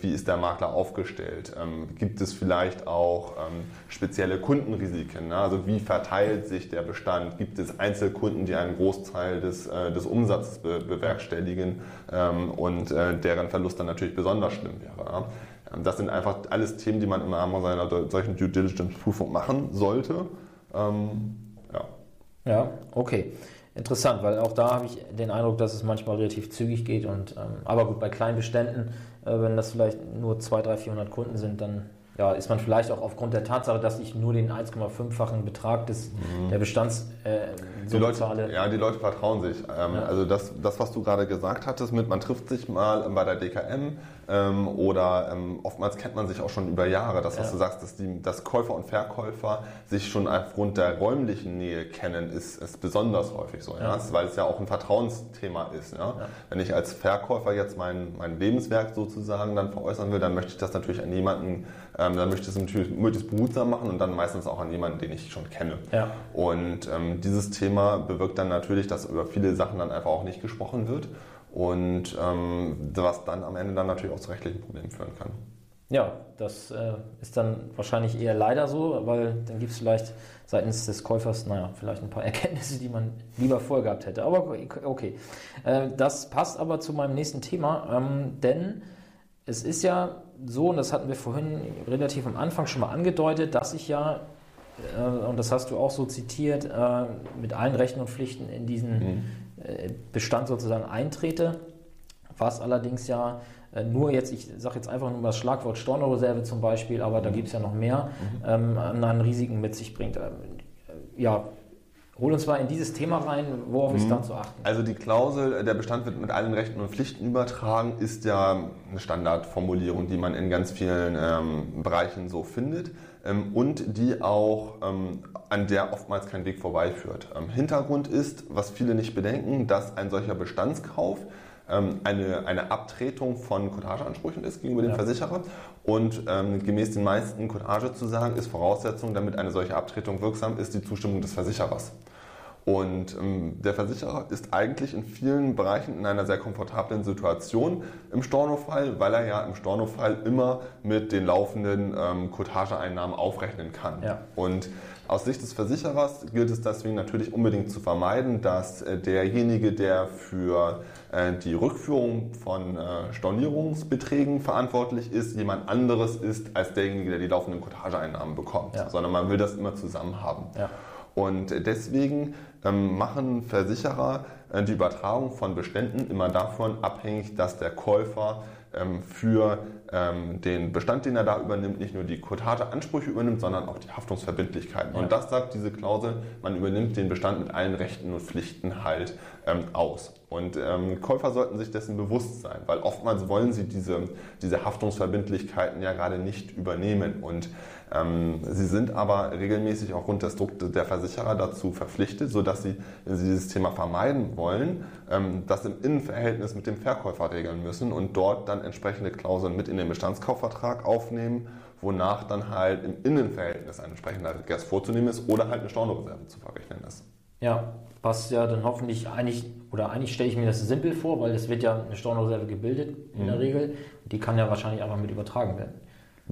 wie ist der Makler aufgestellt? gibt es vielleicht auch spezielle Kundenrisiken? Ne? Also wie verteilt sich der Bestand? Gibt es Einzelkunden, die einen Großteil des, äh, des Umsatzes be bewerkstelligen und äh, deren Verlust dann natürlich besonders schlimm wäre? Ja? Das sind einfach alles Themen, die man im Rahmen einer solchen Due Diligence-Prüfung machen sollte. Ähm, ja. ja, okay. Interessant, weil auch da habe ich den Eindruck, dass es manchmal relativ zügig geht. Und, ähm, aber gut, bei kleinen Beständen, äh, wenn das vielleicht nur 200, 300, 400 Kunden sind, dann ja, ist man vielleicht auch aufgrund der Tatsache, dass ich nur den 1,5-fachen Betrag des, mhm. der Bestands äh, die Leute, zahle. Ja, die Leute vertrauen sich. Ähm, ja. Also das, das, was du gerade gesagt hattest, mit man trifft sich mal bei der DKM, ähm, oder ähm, oftmals kennt man sich auch schon über Jahre. Das, was ja. du sagst, dass, die, dass Käufer und Verkäufer sich schon aufgrund der räumlichen Nähe kennen, ist, ist besonders häufig so, ja. Ja? weil es ja auch ein Vertrauensthema ist. Ja? Wenn ich als Verkäufer jetzt mein, mein Lebenswerk sozusagen dann veräußern will, dann möchte ich das natürlich an jemanden, ähm, dann möchte ich es natürlich möglichst behutsam machen und dann meistens auch an jemanden, den ich schon kenne. Und ähm, dieses Thema bewirkt dann natürlich, dass über viele Sachen dann einfach auch nicht gesprochen wird und ähm, was dann am Ende dann natürlich auch zu rechtlichen Problemen führen kann. Ja, das äh, ist dann wahrscheinlich eher leider so, weil dann gibt es vielleicht seitens des Käufers, naja, vielleicht ein paar Erkenntnisse, die man lieber vorgehabt hätte. Aber okay, äh, das passt aber zu meinem nächsten Thema, ähm, denn es ist ja so, und das hatten wir vorhin relativ am Anfang schon mal angedeutet, dass ich ja, äh, und das hast du auch so zitiert, äh, mit allen Rechten und Pflichten in diesen mhm äh, Bestand sozusagen eintrete, was allerdings ja äh, nur jetzt, ich sage jetzt einfach nur das Schlagwort Stornoreserve zum Beispiel, aber da gibt es ja noch mehr, mhm. ähm, an Risiken mit sich bringt. Ähm, äh, ja, Hol uns mal in dieses Thema rein, worauf ist mhm. da zu achten? Also die Klausel, der Bestand wird mit allen Rechten und Pflichten übertragen, ist ja eine Standardformulierung, die man in ganz vielen ähm, Bereichen so findet ähm, und die auch ähm, an der oftmals kein Weg vorbeiführt. Ähm, Hintergrund ist, was viele nicht bedenken, dass ein solcher Bestandskauf ähm, eine, eine Abtretung von Cottageansprüchen ist gegenüber dem ja. Versicherer. Und ähm, gemäß den meisten Cottagezusagen ist Voraussetzung, damit eine solche Abtretung wirksam ist, die Zustimmung des Versicherers. Und ähm, der Versicherer ist eigentlich in vielen Bereichen in einer sehr komfortablen Situation im Stornofall, weil er ja im Stornofall immer mit den laufenden ähm, Cottageeinnahmen aufrechnen kann. Ja. Und aus Sicht des Versicherers gilt es deswegen natürlich unbedingt zu vermeiden, dass äh, derjenige, der für äh, die Rückführung von äh, Stornierungsbeträgen verantwortlich ist, jemand anderes ist als derjenige, der die laufenden Cottageeinnahmen bekommt, ja. sondern man will das immer zusammen haben. Ja. Und deswegen ähm, machen Versicherer die Übertragung von Beständen immer davon abhängig, dass der Käufer ähm, für ähm, den Bestand, den er da übernimmt, nicht nur die Cottage-Ansprüche übernimmt, sondern auch die Haftungsverbindlichkeiten. Ja. Und das sagt diese Klausel, man übernimmt den Bestand mit allen Rechten und Pflichten halt ähm, aus. Und ähm, Käufer sollten sich dessen bewusst sein, weil oftmals wollen sie diese, diese Haftungsverbindlichkeiten ja gerade nicht übernehmen. Und sie sind aber regelmäßig aufgrund des Drucks der Versicherer dazu verpflichtet, sodass sie, wenn sie dieses Thema vermeiden wollen, ähm, das im Innenverhältnis mit dem Verkäufer regeln müssen und dort dann entsprechende Klauseln mit in den Bestandskaufvertrag aufnehmen, wonach dann halt im Innenverhältnis ein entsprechender Gas vorzunehmen ist oder halt eine Stornoreserve zu verrechnen ist. Ja, was ja dann hoffentlich eigentlich, oder eigentlich stelle ich mir das simpel vor, weil es wird ja eine Stornoreserve gebildet in mhm. der Regel. Die kann ja wahrscheinlich einfach mit übertragen werden.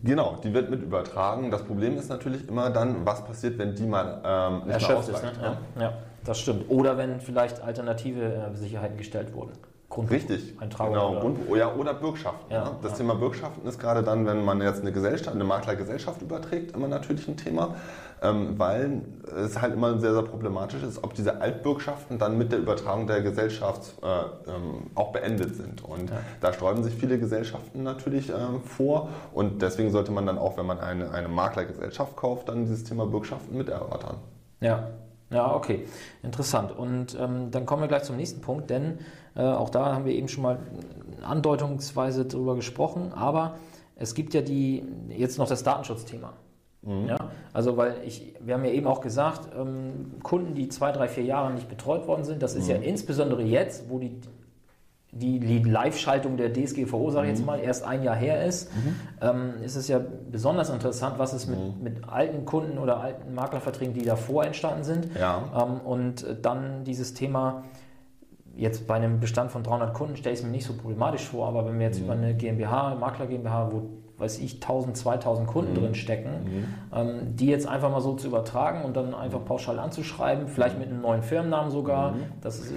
Genau, die wird mit übertragen. Das Problem ist natürlich immer dann, was passiert, wenn die mal ähm, nicht Erschöpft ist. Ne? Ja. ja, das stimmt. Oder wenn vielleicht alternative äh, Sicherheiten gestellt wurden. Richtig, genau. Oder, Grund, ja, oder Bürgschaften. Ja, ne? Das ja. Thema Bürgschaften ist gerade dann, wenn man jetzt eine Gesellschaft, eine Maklergesellschaft überträgt, immer natürlich ein Thema, ähm, weil es halt immer sehr, sehr problematisch ist, ob diese Altbürgschaften dann mit der Übertragung der Gesellschaft äh, ähm, auch beendet sind. Und ja. da sträuben sich viele Gesellschaften natürlich äh, vor und deswegen sollte man dann auch, wenn man eine, eine Maklergesellschaft kauft, dann dieses Thema Bürgschaften mit erörtern. Ja, ja, okay, interessant. Und ähm, dann kommen wir gleich zum nächsten Punkt, denn äh, auch da haben wir eben schon mal andeutungsweise drüber gesprochen, aber es gibt ja die jetzt noch das Datenschutzthema. Mhm. Ja, also weil ich, wir haben ja eben auch gesagt, ähm, Kunden, die zwei, drei, vier Jahre nicht betreut worden sind, das ist mhm. ja insbesondere jetzt, wo die die, Live-Schaltung der DSGVO, sage ich jetzt mhm. mal, erst ein Jahr her ist, mhm. ähm, ist es ja besonders interessant, was ist mit, mhm. mit alten Kunden oder alten Maklerverträgen, die davor entstanden sind. Ja. Ähm, und dann dieses Thema, jetzt bei einem Bestand von 300 Kunden stelle ich es mir nicht so problematisch vor, aber wenn wir jetzt mhm. über eine GmbH, Makler GmbH, wo weiß ich, 1000, 2000 Kunden mhm. drin stecken, mhm. ähm, die jetzt einfach mal so zu übertragen und dann einfach pauschal anzuschreiben, vielleicht mit einem neuen Firmennamen sogar, das ist, äh,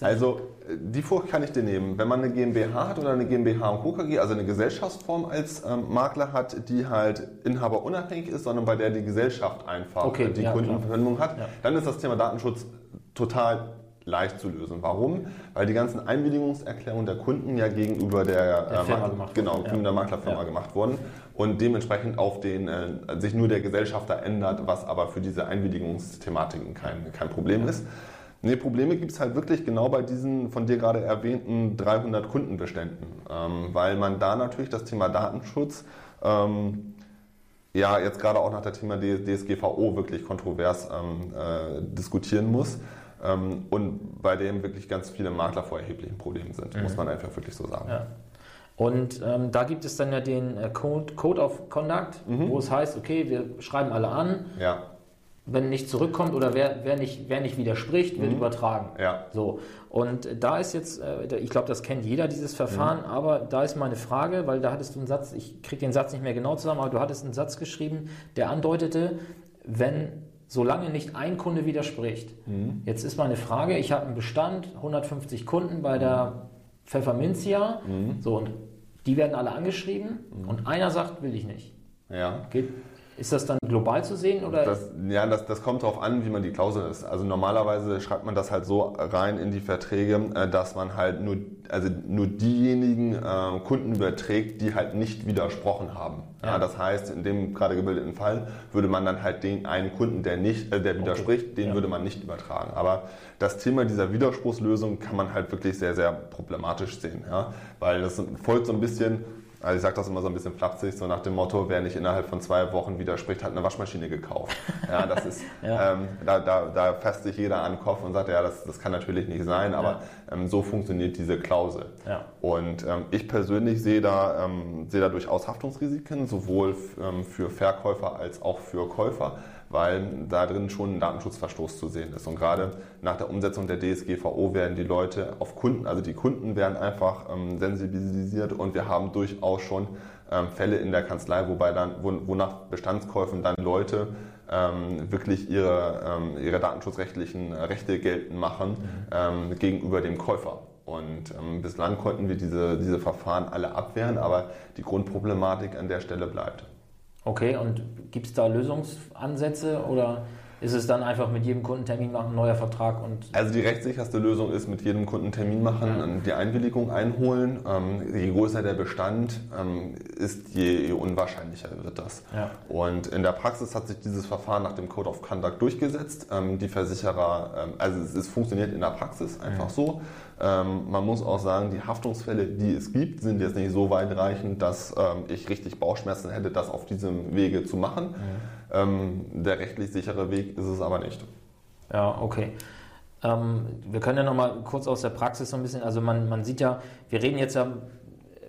also die Furcht kann ich dir nehmen. Wenn man eine GmbH hat oder eine GmbH und Co. KG, also eine Gesellschaftsform als ähm, Makler hat, die halt inhaberunabhängig ist, sondern bei der die Gesellschaft einfach okay, die ja, Kundenverbindung hat, ja. dann ist das Thema Datenschutz total leicht zu lösen. Warum? Weil die ganzen Einwilligungserklärungen der Kunden ja gegenüber der, der, äh, Firma gemacht genau, ja. der Maklerfirma ja. gemacht wurden und dementsprechend auf den äh, sich nur der Gesellschafter ändert, was aber für diese Einwilligungsthematiken kein, kein Problem ja. ist. Nee, Probleme gibt es halt wirklich genau bei diesen von dir gerade erwähnten 300 Kundenbeständen, ähm, weil man da natürlich das Thema Datenschutz ähm, ja jetzt gerade auch nach der Thema DSGVO wirklich kontrovers ähm, äh, diskutieren muss ähm, und bei dem wirklich ganz viele Makler vor erheblichen Problemen sind, mhm. muss man einfach wirklich so sagen. Ja. Und ähm, da gibt es dann ja den äh, Code, Code of Conduct, mhm. wo es heißt, okay, wir schreiben alle an. Ja wenn nicht zurückkommt oder wer, wer, nicht, wer nicht widerspricht, wird mhm. übertragen. Ja. So. Und da ist jetzt, äh, ich glaube, das kennt jeder, dieses Verfahren, mhm. aber da ist meine Frage, weil da hattest du einen Satz, ich kriege den Satz nicht mehr genau zusammen, aber du hattest einen Satz geschrieben, der andeutete, wenn solange nicht ein Kunde widerspricht. Mhm. Jetzt ist meine Frage, ich habe einen Bestand, 150 Kunden bei der Pfefferminzia, mhm. so und die werden alle angeschrieben mhm. und einer sagt, will ich nicht. Ja. Geht, ist das dann global zu sehen? Oder? Das, ja, das, das kommt darauf an, wie man die Klausel ist. Also normalerweise schreibt man das halt so rein in die Verträge, äh, dass man halt nur, also nur diejenigen äh, Kunden überträgt, die halt nicht widersprochen haben. Ja. ja. das heißt, in dem gerade gebildeten Fall würde man dann halt den einen Kunden, der nicht, äh, der widerspricht, okay. den ja. würde man nicht übertragen. Aber das Thema dieser Widerspruchslösung kann man halt wirklich sehr, sehr problematisch sehen. Ja? Weil das folgt so ein bisschen also ich sage das immer so ein bisschen flapsig, so nach dem Motto, wer nicht innerhalb von zwei Wochen widerspricht, hat eine Waschmaschine gekauft. Ja, das ist, ja. Ähm, da, da, da fasst sich jeder an den Kopf und sagt, ja, das, das kann natürlich nicht sein, aber ja. ähm, so funktioniert diese Klausel. Ja. Und ähm, ich persönlich sehe da, ähm, sehe da durchaus Haftungsrisiken, sowohl ähm, für Verkäufer als auch für Käufer weil da drin schon ein Datenschutzverstoß zu sehen ist. Und gerade nach der Umsetzung der DSGVO werden die Leute auf Kunden, also die Kunden werden einfach ähm, sensibilisiert und wir haben durchaus schon ähm, Fälle in der Kanzlei, wobei dann, wo, nach Bestandskäufen dann Leute ähm, wirklich ihre, ähm, ihre datenschutzrechtlichen Rechte geltend machen mhm. gegenüber dem Käufer. Und ähm, bislang konnten wir diese, diese Verfahren alle abwehren, aber die Grundproblematik an der Stelle bleibt. Okay, und gibt es da Lösungsansätze oder ist es dann einfach mit jedem Kundentermin machen, ein neuer Vertrag und. Also die rechtssicherste Lösung ist mit jedem Kundentermin machen, ja. die Einwilligung einholen. Ähm, je größer der Bestand ist, ist, je, je unwahrscheinlicher wird das. Ja. Und in der Praxis hat sich dieses Verfahren nach dem Code of Conduct durchgesetzt. Ähm, die Versicherer, ähm, also es, es, funktioniert in der Praxis einfach ja. so. Ähm, man muss auch sagen, die Haftungsfälle, die es gibt, sind jetzt nicht so weitreichend, dass ähm, ich richtig Bauchschmerzen hätte, das auf diesem Wege zu machen. Ähm, der rechtlich sichere Weg ist es aber nicht. Ja, okay. Ähm, wir können ja noch mal kurz aus der Praxis so ein bisschen, also man, man sieht ja, wir reden jetzt ja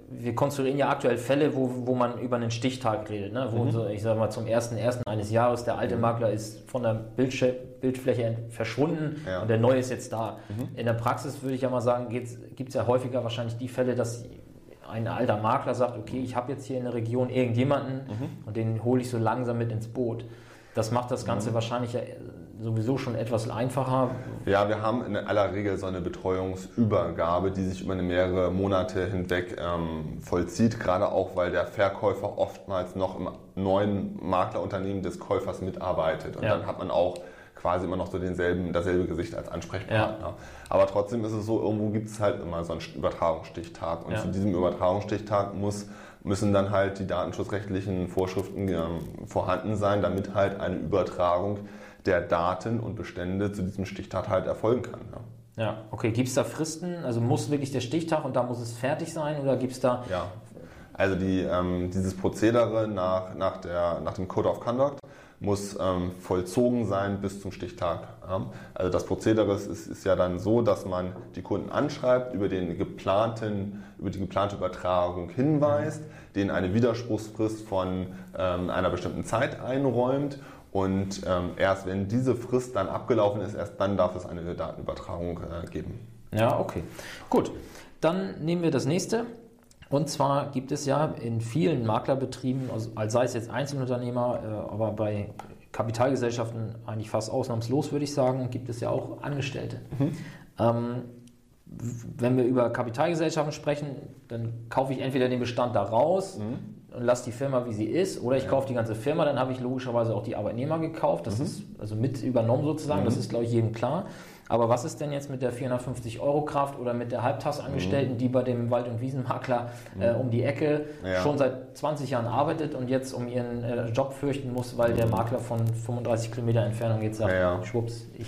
wir konstruieren ja aktuell Fälle, wo, wo man über einen Stichtag redet. Ne? Wo mhm. so, ich sage mal zum ersten ersten eines Jahres der alte mhm. Makler ist von der Bildsch Bildfläche verschwunden ja. und der neue ist jetzt da. Mhm. In der Praxis würde ich ja mal sagen, gibt es ja häufiger wahrscheinlich die Fälle, dass ein alter Makler sagt, okay, ich habe jetzt hier in der Region irgendjemanden mhm. und den hole ich so langsam mit ins Boot. Das macht das Ganze mhm. wahrscheinlich ja sowieso schon etwas einfacher. Ja, wir haben in aller Regel so eine Betreuungsübergabe, die sich über mehrere Monate hinweg ähm, vollzieht, gerade auch, weil der Verkäufer oftmals noch im neuen Maklerunternehmen des Käufers mitarbeitet. Und ja. dann hat man auch quasi immer noch so denselben, dasselbe Gesicht als Ansprechpartner. Ja. Aber trotzdem ist es so, irgendwo gibt es halt immer so einen Übertragungsstichtag. Und ja. zu diesem Übertragungsstichtag muss müssen dann halt die datenschutzrechtlichen Vorschriften ähm, vorhanden sein, damit halt eine Übertragung der Daten und Bestände zu diesem Stichtag halt erfolgen kann. Ja, ja okay. Gibt es da Fristen? Also muss wirklich der Stichtag und da muss es fertig sein oder gibt es da. Ja. Also die, ähm, dieses Prozedere nach, nach, der, nach dem Code of Conduct muss ähm, vollzogen sein bis zum Stichtag. Ja. Also das Prozedere ist, ist, ja dann so, dass man die Kunden anschreibt, über, den geplanten, über die geplante Übertragung hinweist, denen eine Widerspruchsfrist von ähm, einer bestimmten Zeit einräumt und ähm, erst wenn diese Frist dann abgelaufen ist, erst dann darf es eine Datenübertragung äh, geben. Ja, okay. Gut. Dann nehmen wir das nächste. Und zwar gibt es ja in vielen Maklerbetrieben, also sei es jetzt Einzelunternehmer, äh, aber bei Kapitalgesellschaften eigentlich fast ausnahmslos, würde ich sagen, gibt es ja auch Angestellte. Mhm. Ähm, wenn wir über Kapitalgesellschaften sprechen, dann kaufe ich entweder den Bestand da raus, mhm und lasse die Firma, wie sie ist, oder ich ja. kaufe die ganze Firma, dann habe ich logischerweise auch die Arbeitnehmer gekauft. Das mhm. ist also mit übernommen sozusagen, mhm. das ist, glaube ich, jedem klar. Aber was ist denn jetzt mit der 450 Euro Kraft oder mit der Halbtagsangestellten, mhm. die bei dem Wald- und Wiesenmakler äh, mhm. um die Ecke ja. schon seit 20 Jahren arbeitet und jetzt um ihren äh, Job fürchten muss, weil der mhm. Makler von 35 Kilometer Entfernung jetzt sagt, ja, schwupps, ich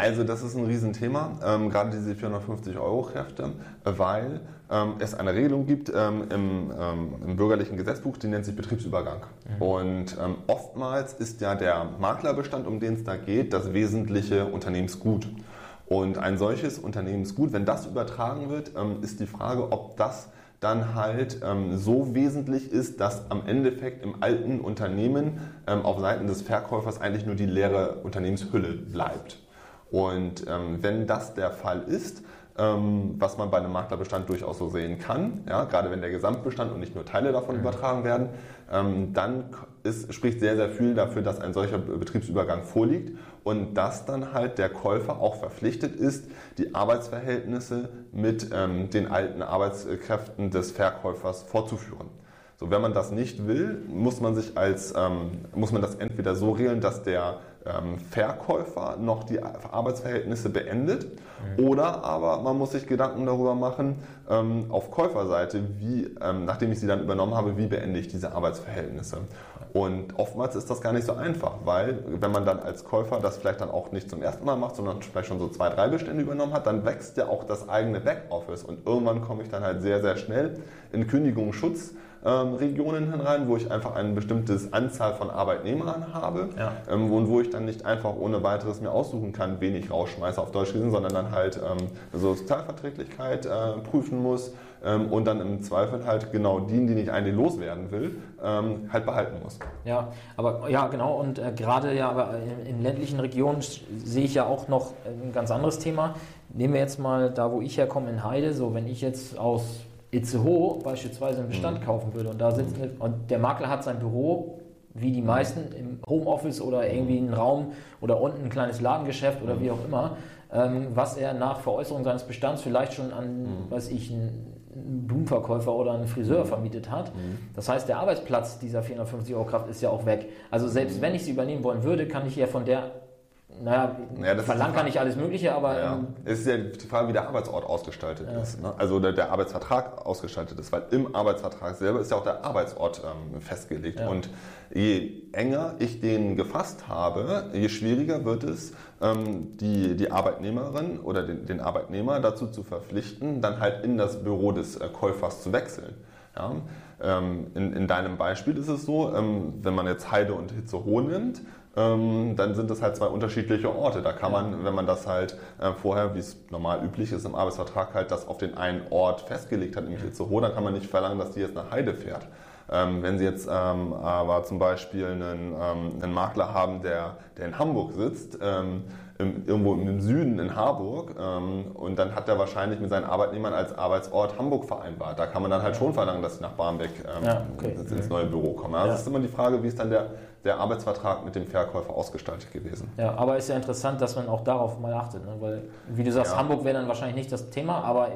also das ist ein Riesenthema, ähm, gerade diese 450 Euro Kräfte, weil ähm, es eine Regelung gibt ähm, im, ähm, im, bürgerlichen Gesetzbuch, die nennt sich Betriebsübergang. Mhm. Und ähm, oftmals ist ja der Maklerbestand, um den es da geht, das wesentliche Unternehmensgut. Und ein solches Unternehmensgut, wenn das übertragen wird, ähm, ist die Frage, ob das dann halt ähm, so wesentlich ist, dass am Endeffekt im alten Unternehmen ähm, auf Seiten des Verkäufers eigentlich nur die leere Unternehmenshülle bleibt. Und wenn das der Fall ist, was man bei einem Maklerbestand durchaus so sehen kann, ja, gerade wenn der Gesamtbestand und nicht nur Teile davon mhm. übertragen werden, ähm, dann ist, spricht sehr, sehr viel dafür, dass ein solcher Betriebsübergang vorliegt und dass dann halt der Käufer auch verpflichtet ist, die Arbeitsverhältnisse mit ähm, den alten Arbeitskräften des Verkäufers fortzuführen. So, wenn man das nicht will, muss man sich als, ähm, muss man das entweder so regeln, dass der ähm, Verkäufer noch die Arbeitsverhältnisse beendet. Oder aber man muss sich Gedanken darüber machen, ähm, auf Käuferseite, wie, ähm, nachdem ich sie dann übernommen habe, wie beende ich diese Arbeitsverhältnisse. Und oftmals ist das gar nicht so einfach, weil wenn man dann als Käufer das vielleicht dann auch nicht zum ersten Mal macht, sondern vielleicht schon so zwei, drei Bestände übernommen hat, dann wächst ja auch das eigene Backoffice. Und irgendwann komme ich dann halt sehr, sehr schnell in Kündigungsschutz ähm, Regionen hinein, wo ich einfach eine bestimmte Anzahl von Arbeitnehmern habe ja. ähm, und wo ich dann nicht einfach ohne weiteres mir aussuchen kann, wen ich rausschmeiße auf Deutsch gesehen, sondern dann halt ähm, Sozialverträglichkeit äh, prüfen muss ähm, und dann im Zweifel halt genau die, die ich eigentlich loswerden will, ähm, halt behalten muss. Ja, aber ja genau und äh, gerade ja aber in, in ländlichen Regionen sehe ich ja auch noch ein ganz anderes Thema. Nehmen wir jetzt mal da, wo ich herkomme in Heide, so wenn ich jetzt aus Itzehoe beispielsweise einen Bestand mhm. kaufen würde und da sitzt eine, und der Makler hat sein Büro wie die meisten im Homeoffice oder irgendwie einen Raum oder unten ein kleines Ladengeschäft oder wie auch immer, ähm, was er nach Veräußerung seines Bestands vielleicht schon an, mhm. weiß ich, einen Blumenverkäufer oder einen Friseur vermietet hat. Mhm. Das heißt, der Arbeitsplatz dieser 450 Euro Kraft ist ja auch weg. Also selbst mhm. wenn ich sie übernehmen wollen würde, kann ich ja von der naja, naja verlangen kann nicht alles Mögliche, aber. Ja. Ähm, es ist ja die Frage, wie der Arbeitsort ausgestaltet ja. ist. Ne? Also der, der, Arbeitsvertrag ausgestaltet ist, weil im Arbeitsvertrag selber ist ja auch der Arbeitsort ähm, festgelegt. Ja. Und je enger ich den gefasst habe, je schwieriger wird es, ähm, die, die Arbeitnehmerin oder den, den, Arbeitnehmer dazu zu verpflichten, dann halt in das Büro des äh, Käufers zu wechseln. Ja? Ähm, in, in, deinem Beispiel ist es so, ähm, wenn man jetzt Heide und Hitzehoe nimmt, ähm, dann sind das halt zwei unterschiedliche Orte. Da kann man, wenn man das halt äh, vorher, wie es normal üblich ist im Arbeitsvertrag, halt das auf den einen Ort festgelegt hat, nämlich Itzehoe, dann kann man nicht verlangen, dass die jetzt nach Heide fährt. Ähm, wenn Sie jetzt ähm, aber zum Beispiel einen, ähm, einen Makler haben, der, der in Hamburg sitzt, ähm, im, irgendwo im Süden in Harburg ähm, und dann hat er wahrscheinlich mit seinen Arbeitnehmern als Arbeitsort Hamburg vereinbart. Da kann man dann halt schon verlangen, dass sie nach Barmbek ähm, ja, okay. ins neue Büro kommen. Also ja. Das ist immer die Frage, wie ist dann der der Arbeitsvertrag mit dem Verkäufer ausgestaltet gewesen. Ja, aber ist ja interessant, dass man auch darauf mal achtet, ne? weil, wie du sagst, ja. Hamburg wäre dann wahrscheinlich nicht das Thema, aber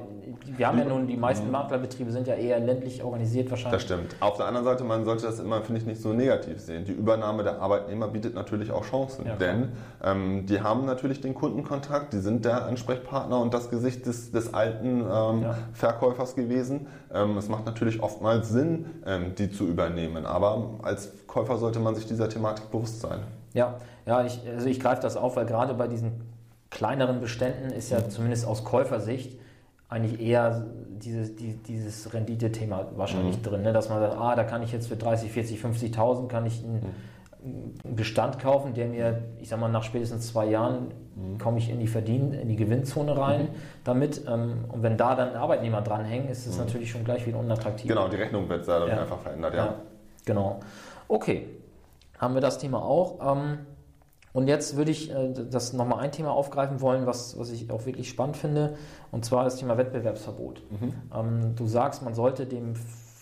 wir haben ja nun, die meisten mhm. Maklerbetriebe sind ja eher ländlich organisiert wahrscheinlich. Das stimmt. Auf der anderen Seite, man sollte das immer, finde ich, nicht so negativ sehen. Die Übernahme der Arbeitnehmer bietet natürlich auch Chancen, ja, denn ähm, die haben natürlich den Kundenkontakt, die sind der Ansprechpartner und das Gesicht des, des alten ähm, ja. Verkäufers gewesen. Ähm, es macht natürlich oftmals Sinn, ähm, die zu übernehmen, aber als Käufer sollte man sich dieser Thematik bewusst sein. Ja, ja ich, also ich greife das auf, weil gerade bei diesen kleineren Beständen ist ja zumindest aus Käufersicht eigentlich eher dieses, die, dieses Rendite-Thema wahrscheinlich mhm. drin, ne? dass man sagt, ah, da kann ich jetzt für 30, 40, 50.000 kann ich einen, mhm. Bestand kaufen, der mir, ich sag mal, nach spätestens zwei Jahren mhm. komme ich in die Verdien, in die Gewinnzone rein mhm. damit. Ähm, und wenn da dann Arbeitnehmer dranhängen, ist es mhm. natürlich schon gleich wieder unattraktiv. Genau, die Rechnung wird dadurch ja. einfach verändert, ja. ja. Genau. Okay, haben wir das Thema auch. Ähm, und jetzt würde ich äh, das nochmal ein Thema aufgreifen wollen, was, was ich auch wirklich spannend finde, und zwar das Thema Wettbewerbsverbot. Mhm. Ähm, du sagst, man sollte dem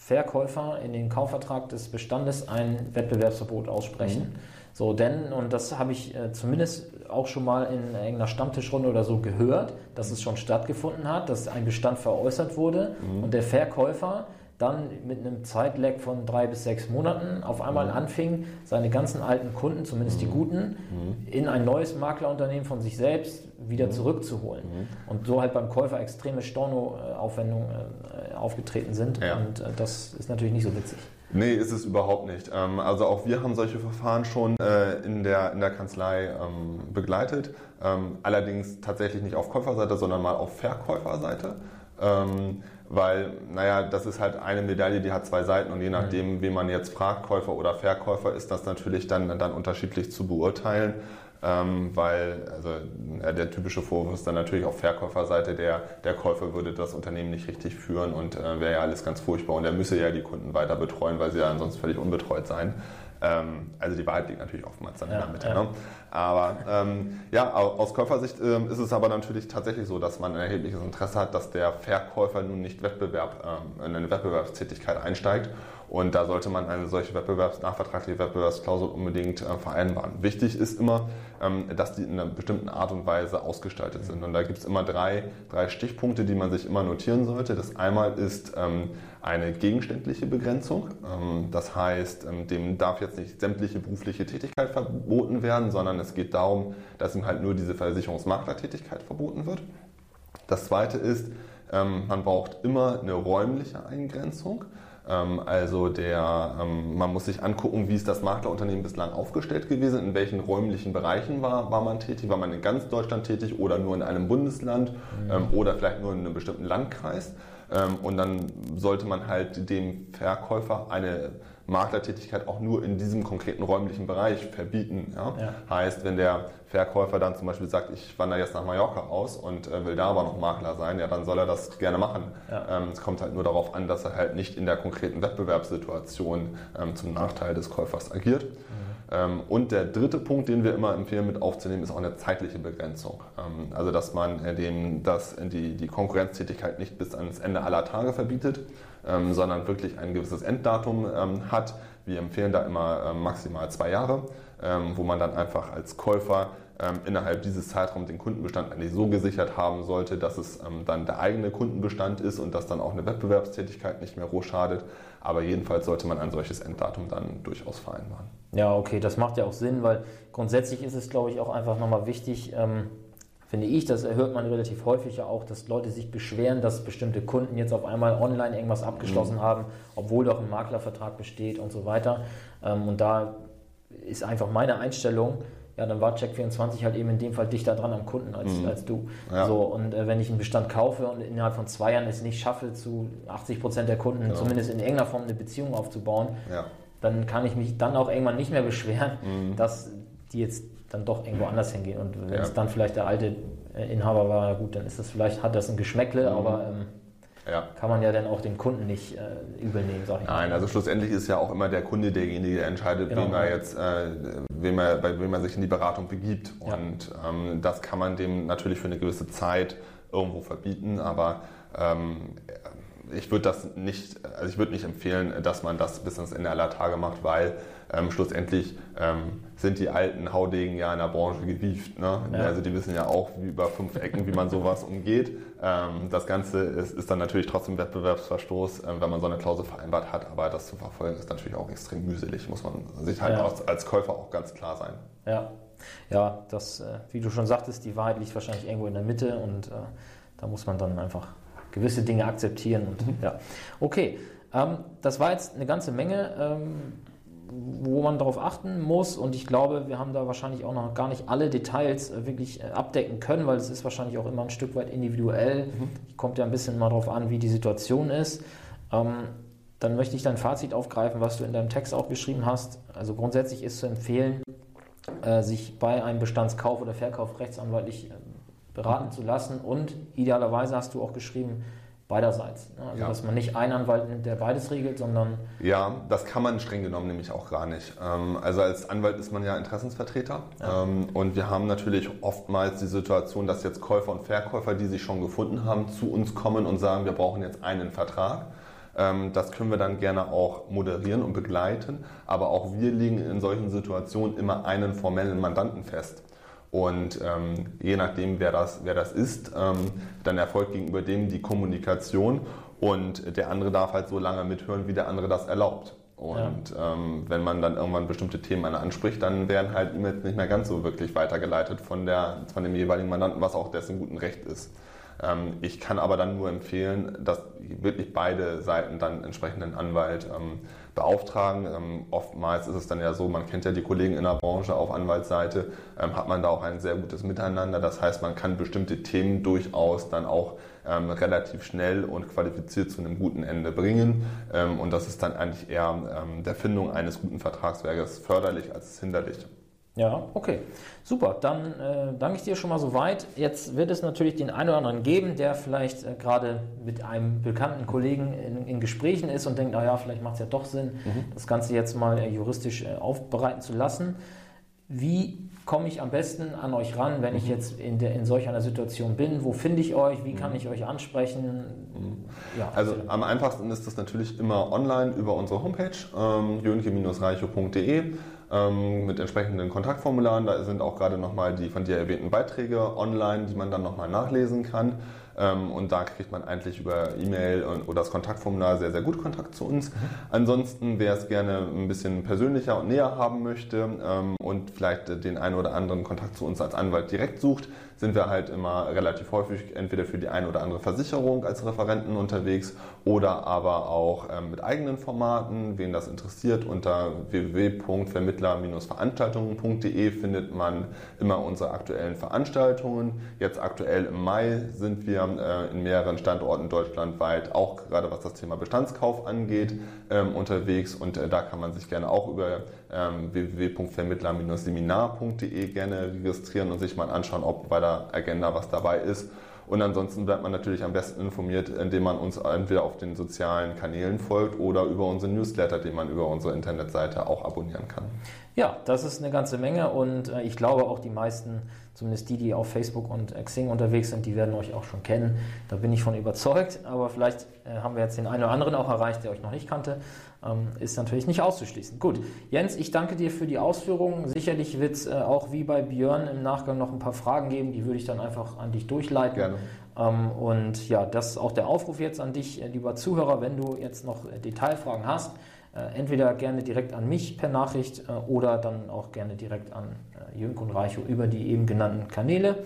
Verkäufer in den Kaufvertrag des Bestandes ein Wettbewerbsverbot aussprechen. Mhm. So, denn, und das habe ich äh, zumindest auch schon mal in irgendeiner Stammtischrunde oder so gehört, dass es schon stattgefunden hat, dass ein Bestand veräußert wurde mhm. und der Verkäufer dann mit einem Zeitlag von drei bis sechs Monaten auf einmal mhm. anfing, seine ganzen alten Kunden, zumindest die mhm. guten, mhm. in ein neues Maklerunternehmen von sich selbst wieder mhm. zurückzuholen. Und so halt beim Käufer extreme Stornoaufwendungen äh, aufgetreten sind. Ja. Und äh, das ist natürlich nicht so witzig. Nee, ist es überhaupt nicht. Ähm, also auch wir haben solche Verfahren schon äh, in der, in der Kanzlei ähm, begleitet. Ähm, allerdings tatsächlich nicht auf Käuferseite, sondern mal auf Verkäuferseite weil, naja, das ist halt eine Medaille, die hat zwei Seiten und je nachdem, mhm. wen man jetzt fragt, Käufer oder Verkäufer, ist das natürlich dann, dann unterschiedlich zu beurteilen. Ähm, weil also, ja, der typische Vorwurf ist dann natürlich auf Verkäuferseite, der, der Käufer würde das Unternehmen nicht richtig führen und äh, wäre ja alles ganz furchtbar und er müsse ja die Kunden weiter betreuen, weil sie ja ansonsten völlig unbetreut seien. Ähm, also die Wahrheit liegt natürlich oftmals dann ja, in der Mitte. Ja. Ne? Aber ähm, ja, aus Käufersicht ähm, ist es aber natürlich tatsächlich so, dass man ein erhebliches Interesse hat, dass der Verkäufer nun nicht Wettbewerb, ähm, in eine Wettbewerbstätigkeit einsteigt. Und da sollte man eine solche Wettbewerbs nachvertragliche Wettbewerbsklausel unbedingt äh, vereinbaren. Wichtig ist immer, ähm, dass die in einer bestimmten Art und Weise ausgestaltet sind. Und da gibt es immer drei, drei Stichpunkte, die man sich immer notieren sollte. Das einmal ist ähm, eine gegenständliche Begrenzung. Ähm, das heißt, ähm, dem darf jetzt nicht sämtliche berufliche Tätigkeit verboten werden, sondern es geht darum, dass ihm halt nur diese Versicherungsmaklertätigkeit verboten wird. Das zweite ist, ähm, man braucht immer eine räumliche Eingrenzung. Ähm, also der, ähm, man muss sich angucken, wie ist das Maklerunternehmen bislang aufgestellt gewesen, in welchen räumlichen Bereichen war, war man tätig, war man in ganz Deutschland tätig oder nur in einem Bundesland mhm. oder vielleicht nur in einem bestimmten Landkreis. Und dann sollte man halt dem Verkäufer eine Maklertätigkeit auch nur in diesem konkreten räumlichen Bereich verbieten. Ja? Ja. Heißt, wenn der Verkäufer dann zum Beispiel sagt, ich wandere jetzt nach Mallorca aus und äh, will da aber noch Makler sein, ja, dann soll er das gerne machen. Ja. Ähm, es kommt halt nur darauf an, dass er halt nicht in der konkreten Wettbewerbssituation ähm, zum Nachteil des Käufers agiert. Mhm. Ähm, und der dritte Punkt, den wir immer empfehlen mit aufzunehmen, ist auch eine zeitliche Begrenzung. Ähm, also dass man äh, dem das, die, die Konkurrenztätigkeit nicht bis ans Ende aller Tage verbietet, ähm, sondern wirklich ein gewisses Enddatum ähm, hat. Wir empfehlen da immer ähm, maximal zwei Jahre, ähm, wo man dann einfach als Käufer ähm, innerhalb dieses Zeitraums den Kundenbestand eigentlich so gesichert haben sollte, dass es ähm, dann der eigene Kundenbestand ist und dass dann auch eine Wettbewerbstätigkeit nicht mehr roh schadet. Aber jedenfalls sollte man ein solches Enddatum dann durchaus vereinbaren. Ja, okay, das macht ja auch Sinn, weil grundsätzlich ist es, glaube ich, auch einfach nochmal wichtig, finde ich, das hört man relativ häufig ja auch, dass Leute sich beschweren, dass bestimmte Kunden jetzt auf einmal online irgendwas abgeschlossen mhm. haben, obwohl doch ein Maklervertrag besteht und so weiter. Ähm, und da ist einfach meine Einstellung, ja, dann war Check24 halt eben in dem Fall dichter dran am Kunden als, mhm. als du. Ja. So, und äh, wenn ich einen Bestand kaufe und innerhalb von zwei Jahren es nicht schaffe, zu 80 Prozent der Kunden genau. zumindest in irgendeiner Form eine Beziehung aufzubauen, ja. dann kann ich mich dann auch irgendwann nicht mehr beschweren, mhm. dass die jetzt dann doch irgendwo anders hingehen. Und wenn ja. es dann vielleicht der alte äh, Inhaber war, gut, dann ist das vielleicht, hat das ein Geschmäckle, mhm. aber ähm, ja. kann man ja dann auch den Kunden nicht äh, übel nehmen, sag ich Nein, mal. also schlussendlich ist ja auch immer der Kunde derjenige, der entscheidet, genau. wem er jetzt, äh, wem er, bei wem er sich in die Beratung begibt. Ja. Und ähm, das kann man dem natürlich für eine gewisse Zeit irgendwo verbieten, aber ähm, ich würde das nicht, also ich würde nicht empfehlen, dass man das bis ans Ende aller Tage macht, weil ähm, schlussendlich ähm, sind die alten Haudegen ja in der Branche gewieft. Ne? Ja. Also die wissen ja auch wie über fünf Ecken, wie man sowas umgeht. Ähm, das Ganze ist, ist, dann natürlich trotzdem Wettbewerbsverstoß, äh, wenn man so eine Klausel vereinbart hat, aber das zu verfolgen ist natürlich auch extrem mühselig, muss man sich halt ja. als, als Käufer auch ganz klar sein. Ja, ja das, äh, wie du schon sagtest, die Wahrheit liegt wahrscheinlich irgendwo in der Mitte und äh, da muss man dann einfach gewisse Dinge akzeptieren. Und, mhm. ja. Okay, ähm, das war jetzt eine ganze Menge, ähm, wo man darauf achten muss. Und ich glaube, wir haben da wahrscheinlich auch noch gar nicht alle Details äh, wirklich äh, abdecken können, weil es ist wahrscheinlich auch immer ein Stück weit individuell. Mhm. Kommt ja ein bisschen mal darauf an, wie die Situation ist. Ähm, dann möchte ich dein Fazit aufgreifen, was du in deinem Text auch geschrieben hast. Also grundsätzlich ist zu empfehlen, äh, sich bei einem Bestandskauf oder Verkauf rechtsanwaltlich äh, beraten zu lassen und idealerweise hast du auch geschrieben, beiderseits. Ne? Also, ja. dass man nicht einen Anwalt nimmt, der beides regelt, sondern. Ja, das kann man streng genommen nämlich auch gar nicht. Ähm, also, als Anwalt ist man ja Interessensvertreter. Ja. Ähm, und wir haben natürlich oftmals die Situation, dass jetzt Käufer und Verkäufer, die sich schon gefunden haben, zu uns kommen und sagen, wir brauchen jetzt einen Vertrag. Ähm, das können wir dann gerne auch moderieren und begleiten. Aber auch wir legen in solchen Situationen immer einen formellen Mandanten fest. Und ähm, je nachdem, wer das, wer das ist, ähm, dann erfolgt gegenüber dem die Kommunikation und der andere darf halt so lange mithören, wie der andere das erlaubt. Und ja. ähm, wenn man dann irgendwann bestimmte Themen anspricht, dann werden halt E-Mails nicht mehr ganz so wirklich weitergeleitet von, der, von dem jeweiligen Mandanten, was auch dessen guten Recht ist. Ähm, ich kann aber dann nur empfehlen, dass wirklich beide Seiten dann entsprechenden Anwalt ähm, beauftragen. Ähm, oftmals ist es dann ja so, man kennt ja die Kollegen in der Branche auf Anwaltsseite, ähm, hat man da auch ein sehr gutes Miteinander. Das heißt, man kann bestimmte Themen durchaus dann auch ähm, relativ schnell und qualifiziert zu einem guten Ende bringen. Ähm, und das ist dann eigentlich eher ähm, der Findung eines guten Vertragswerkes förderlich als hinderlich. Ja, okay. Super. Dann äh, danke ich dir schon mal so weit. Jetzt wird es natürlich den einen oder anderen geben, der vielleicht äh, gerade mit einem bekannten Kollegen in, in, Gesprächen ist und denkt, naja, vielleicht macht es ja doch Sinn, mhm. das Ganze jetzt mal äh, juristisch äh, aufbereiten zu lassen. Wie komme ich am besten an euch ran, wenn mhm. ich jetzt in, der, in solch einer Situation bin? Wo finde ich euch? Wie kann mhm. ich euch ansprechen? Mhm. Ja, also am einfachsten ist das natürlich immer online über unsere Homepage ähm, jönke-reicho.de ähm, mit entsprechenden Kontaktformularen. Da sind auch gerade nochmal die von dir erwähnten Beiträge online, die man dann nochmal nachlesen kann. Ähm, und da kriegt man eigentlich über E-Mail oder das Kontaktformular sehr, sehr gut Kontakt zu uns. Mhm. Ansonsten, wer es gerne ein bisschen persönlicher und näher haben möchte ähm, und vielleicht den einen oder anderen Kontakt zu uns als Anwalt direkt sucht, sind wir halt immer relativ häufig entweder für die eine oder andere Versicherung als Referenten unterwegs oder aber auch ähm, mit eigenen Formaten. Wen das interessiert, unter www.vermittler-veranstaltungen.de findet man immer unsere aktuellen Veranstaltungen. Jetzt aktuell im Mai sind wir äh, in mehreren Standorten deutschlandweit, auch gerade was das Thema Bestandskauf angeht, ähm, unterwegs und äh, da kann man sich gerne auch über ähm, www.vermittler-seminar.de gerne registrieren und sich mal anschauen, ob bei der Agenda was dabei ist. Und ansonsten bleibt man natürlich am besten informiert, indem man uns entweder auf den sozialen Kanälen folgt oder über unseren Newsletter, den man über unsere Internetseite auch abonnieren kann. Ja, das ist eine ganze Menge und äh, ich glaube auch die meisten, zumindest die, die auf Facebook und Xing unterwegs sind, die werden euch auch schon kennen. Da bin ich von überzeugt, aber vielleicht äh, haben wir jetzt den einen oder anderen auch erreicht, der euch noch nicht kannte. Ähm, ist natürlich nicht auszuschließen. Gut, Jens, ich danke dir für die Ausführungen. Sicherlich wird es äh, auch wie bei Björn im Nachgang noch ein paar Fragen geben, die würde ich dann einfach an dich durchleiten. Gerne. Ähm, und ja, das ist auch der Aufruf jetzt an dich, äh, lieber Zuhörer, wenn du jetzt noch äh, Detailfragen hast äh, entweder gerne direkt an mich per Nachricht äh, oder dann auch gerne direkt an äh, Jönk und Reicho über die eben genannten Kanäle.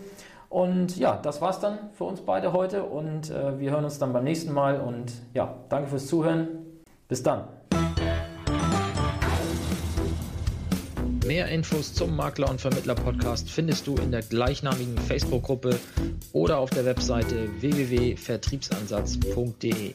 Und ja, das war's dann für uns beide heute und wir hören uns dann beim nächsten Mal und ja, danke fürs Zuhören. Bis dann. Mehr Infos zum Makler und Vermittler Podcast findest du in der gleichnamigen Facebook-Gruppe oder auf der Webseite www.vertriebsansatz.de.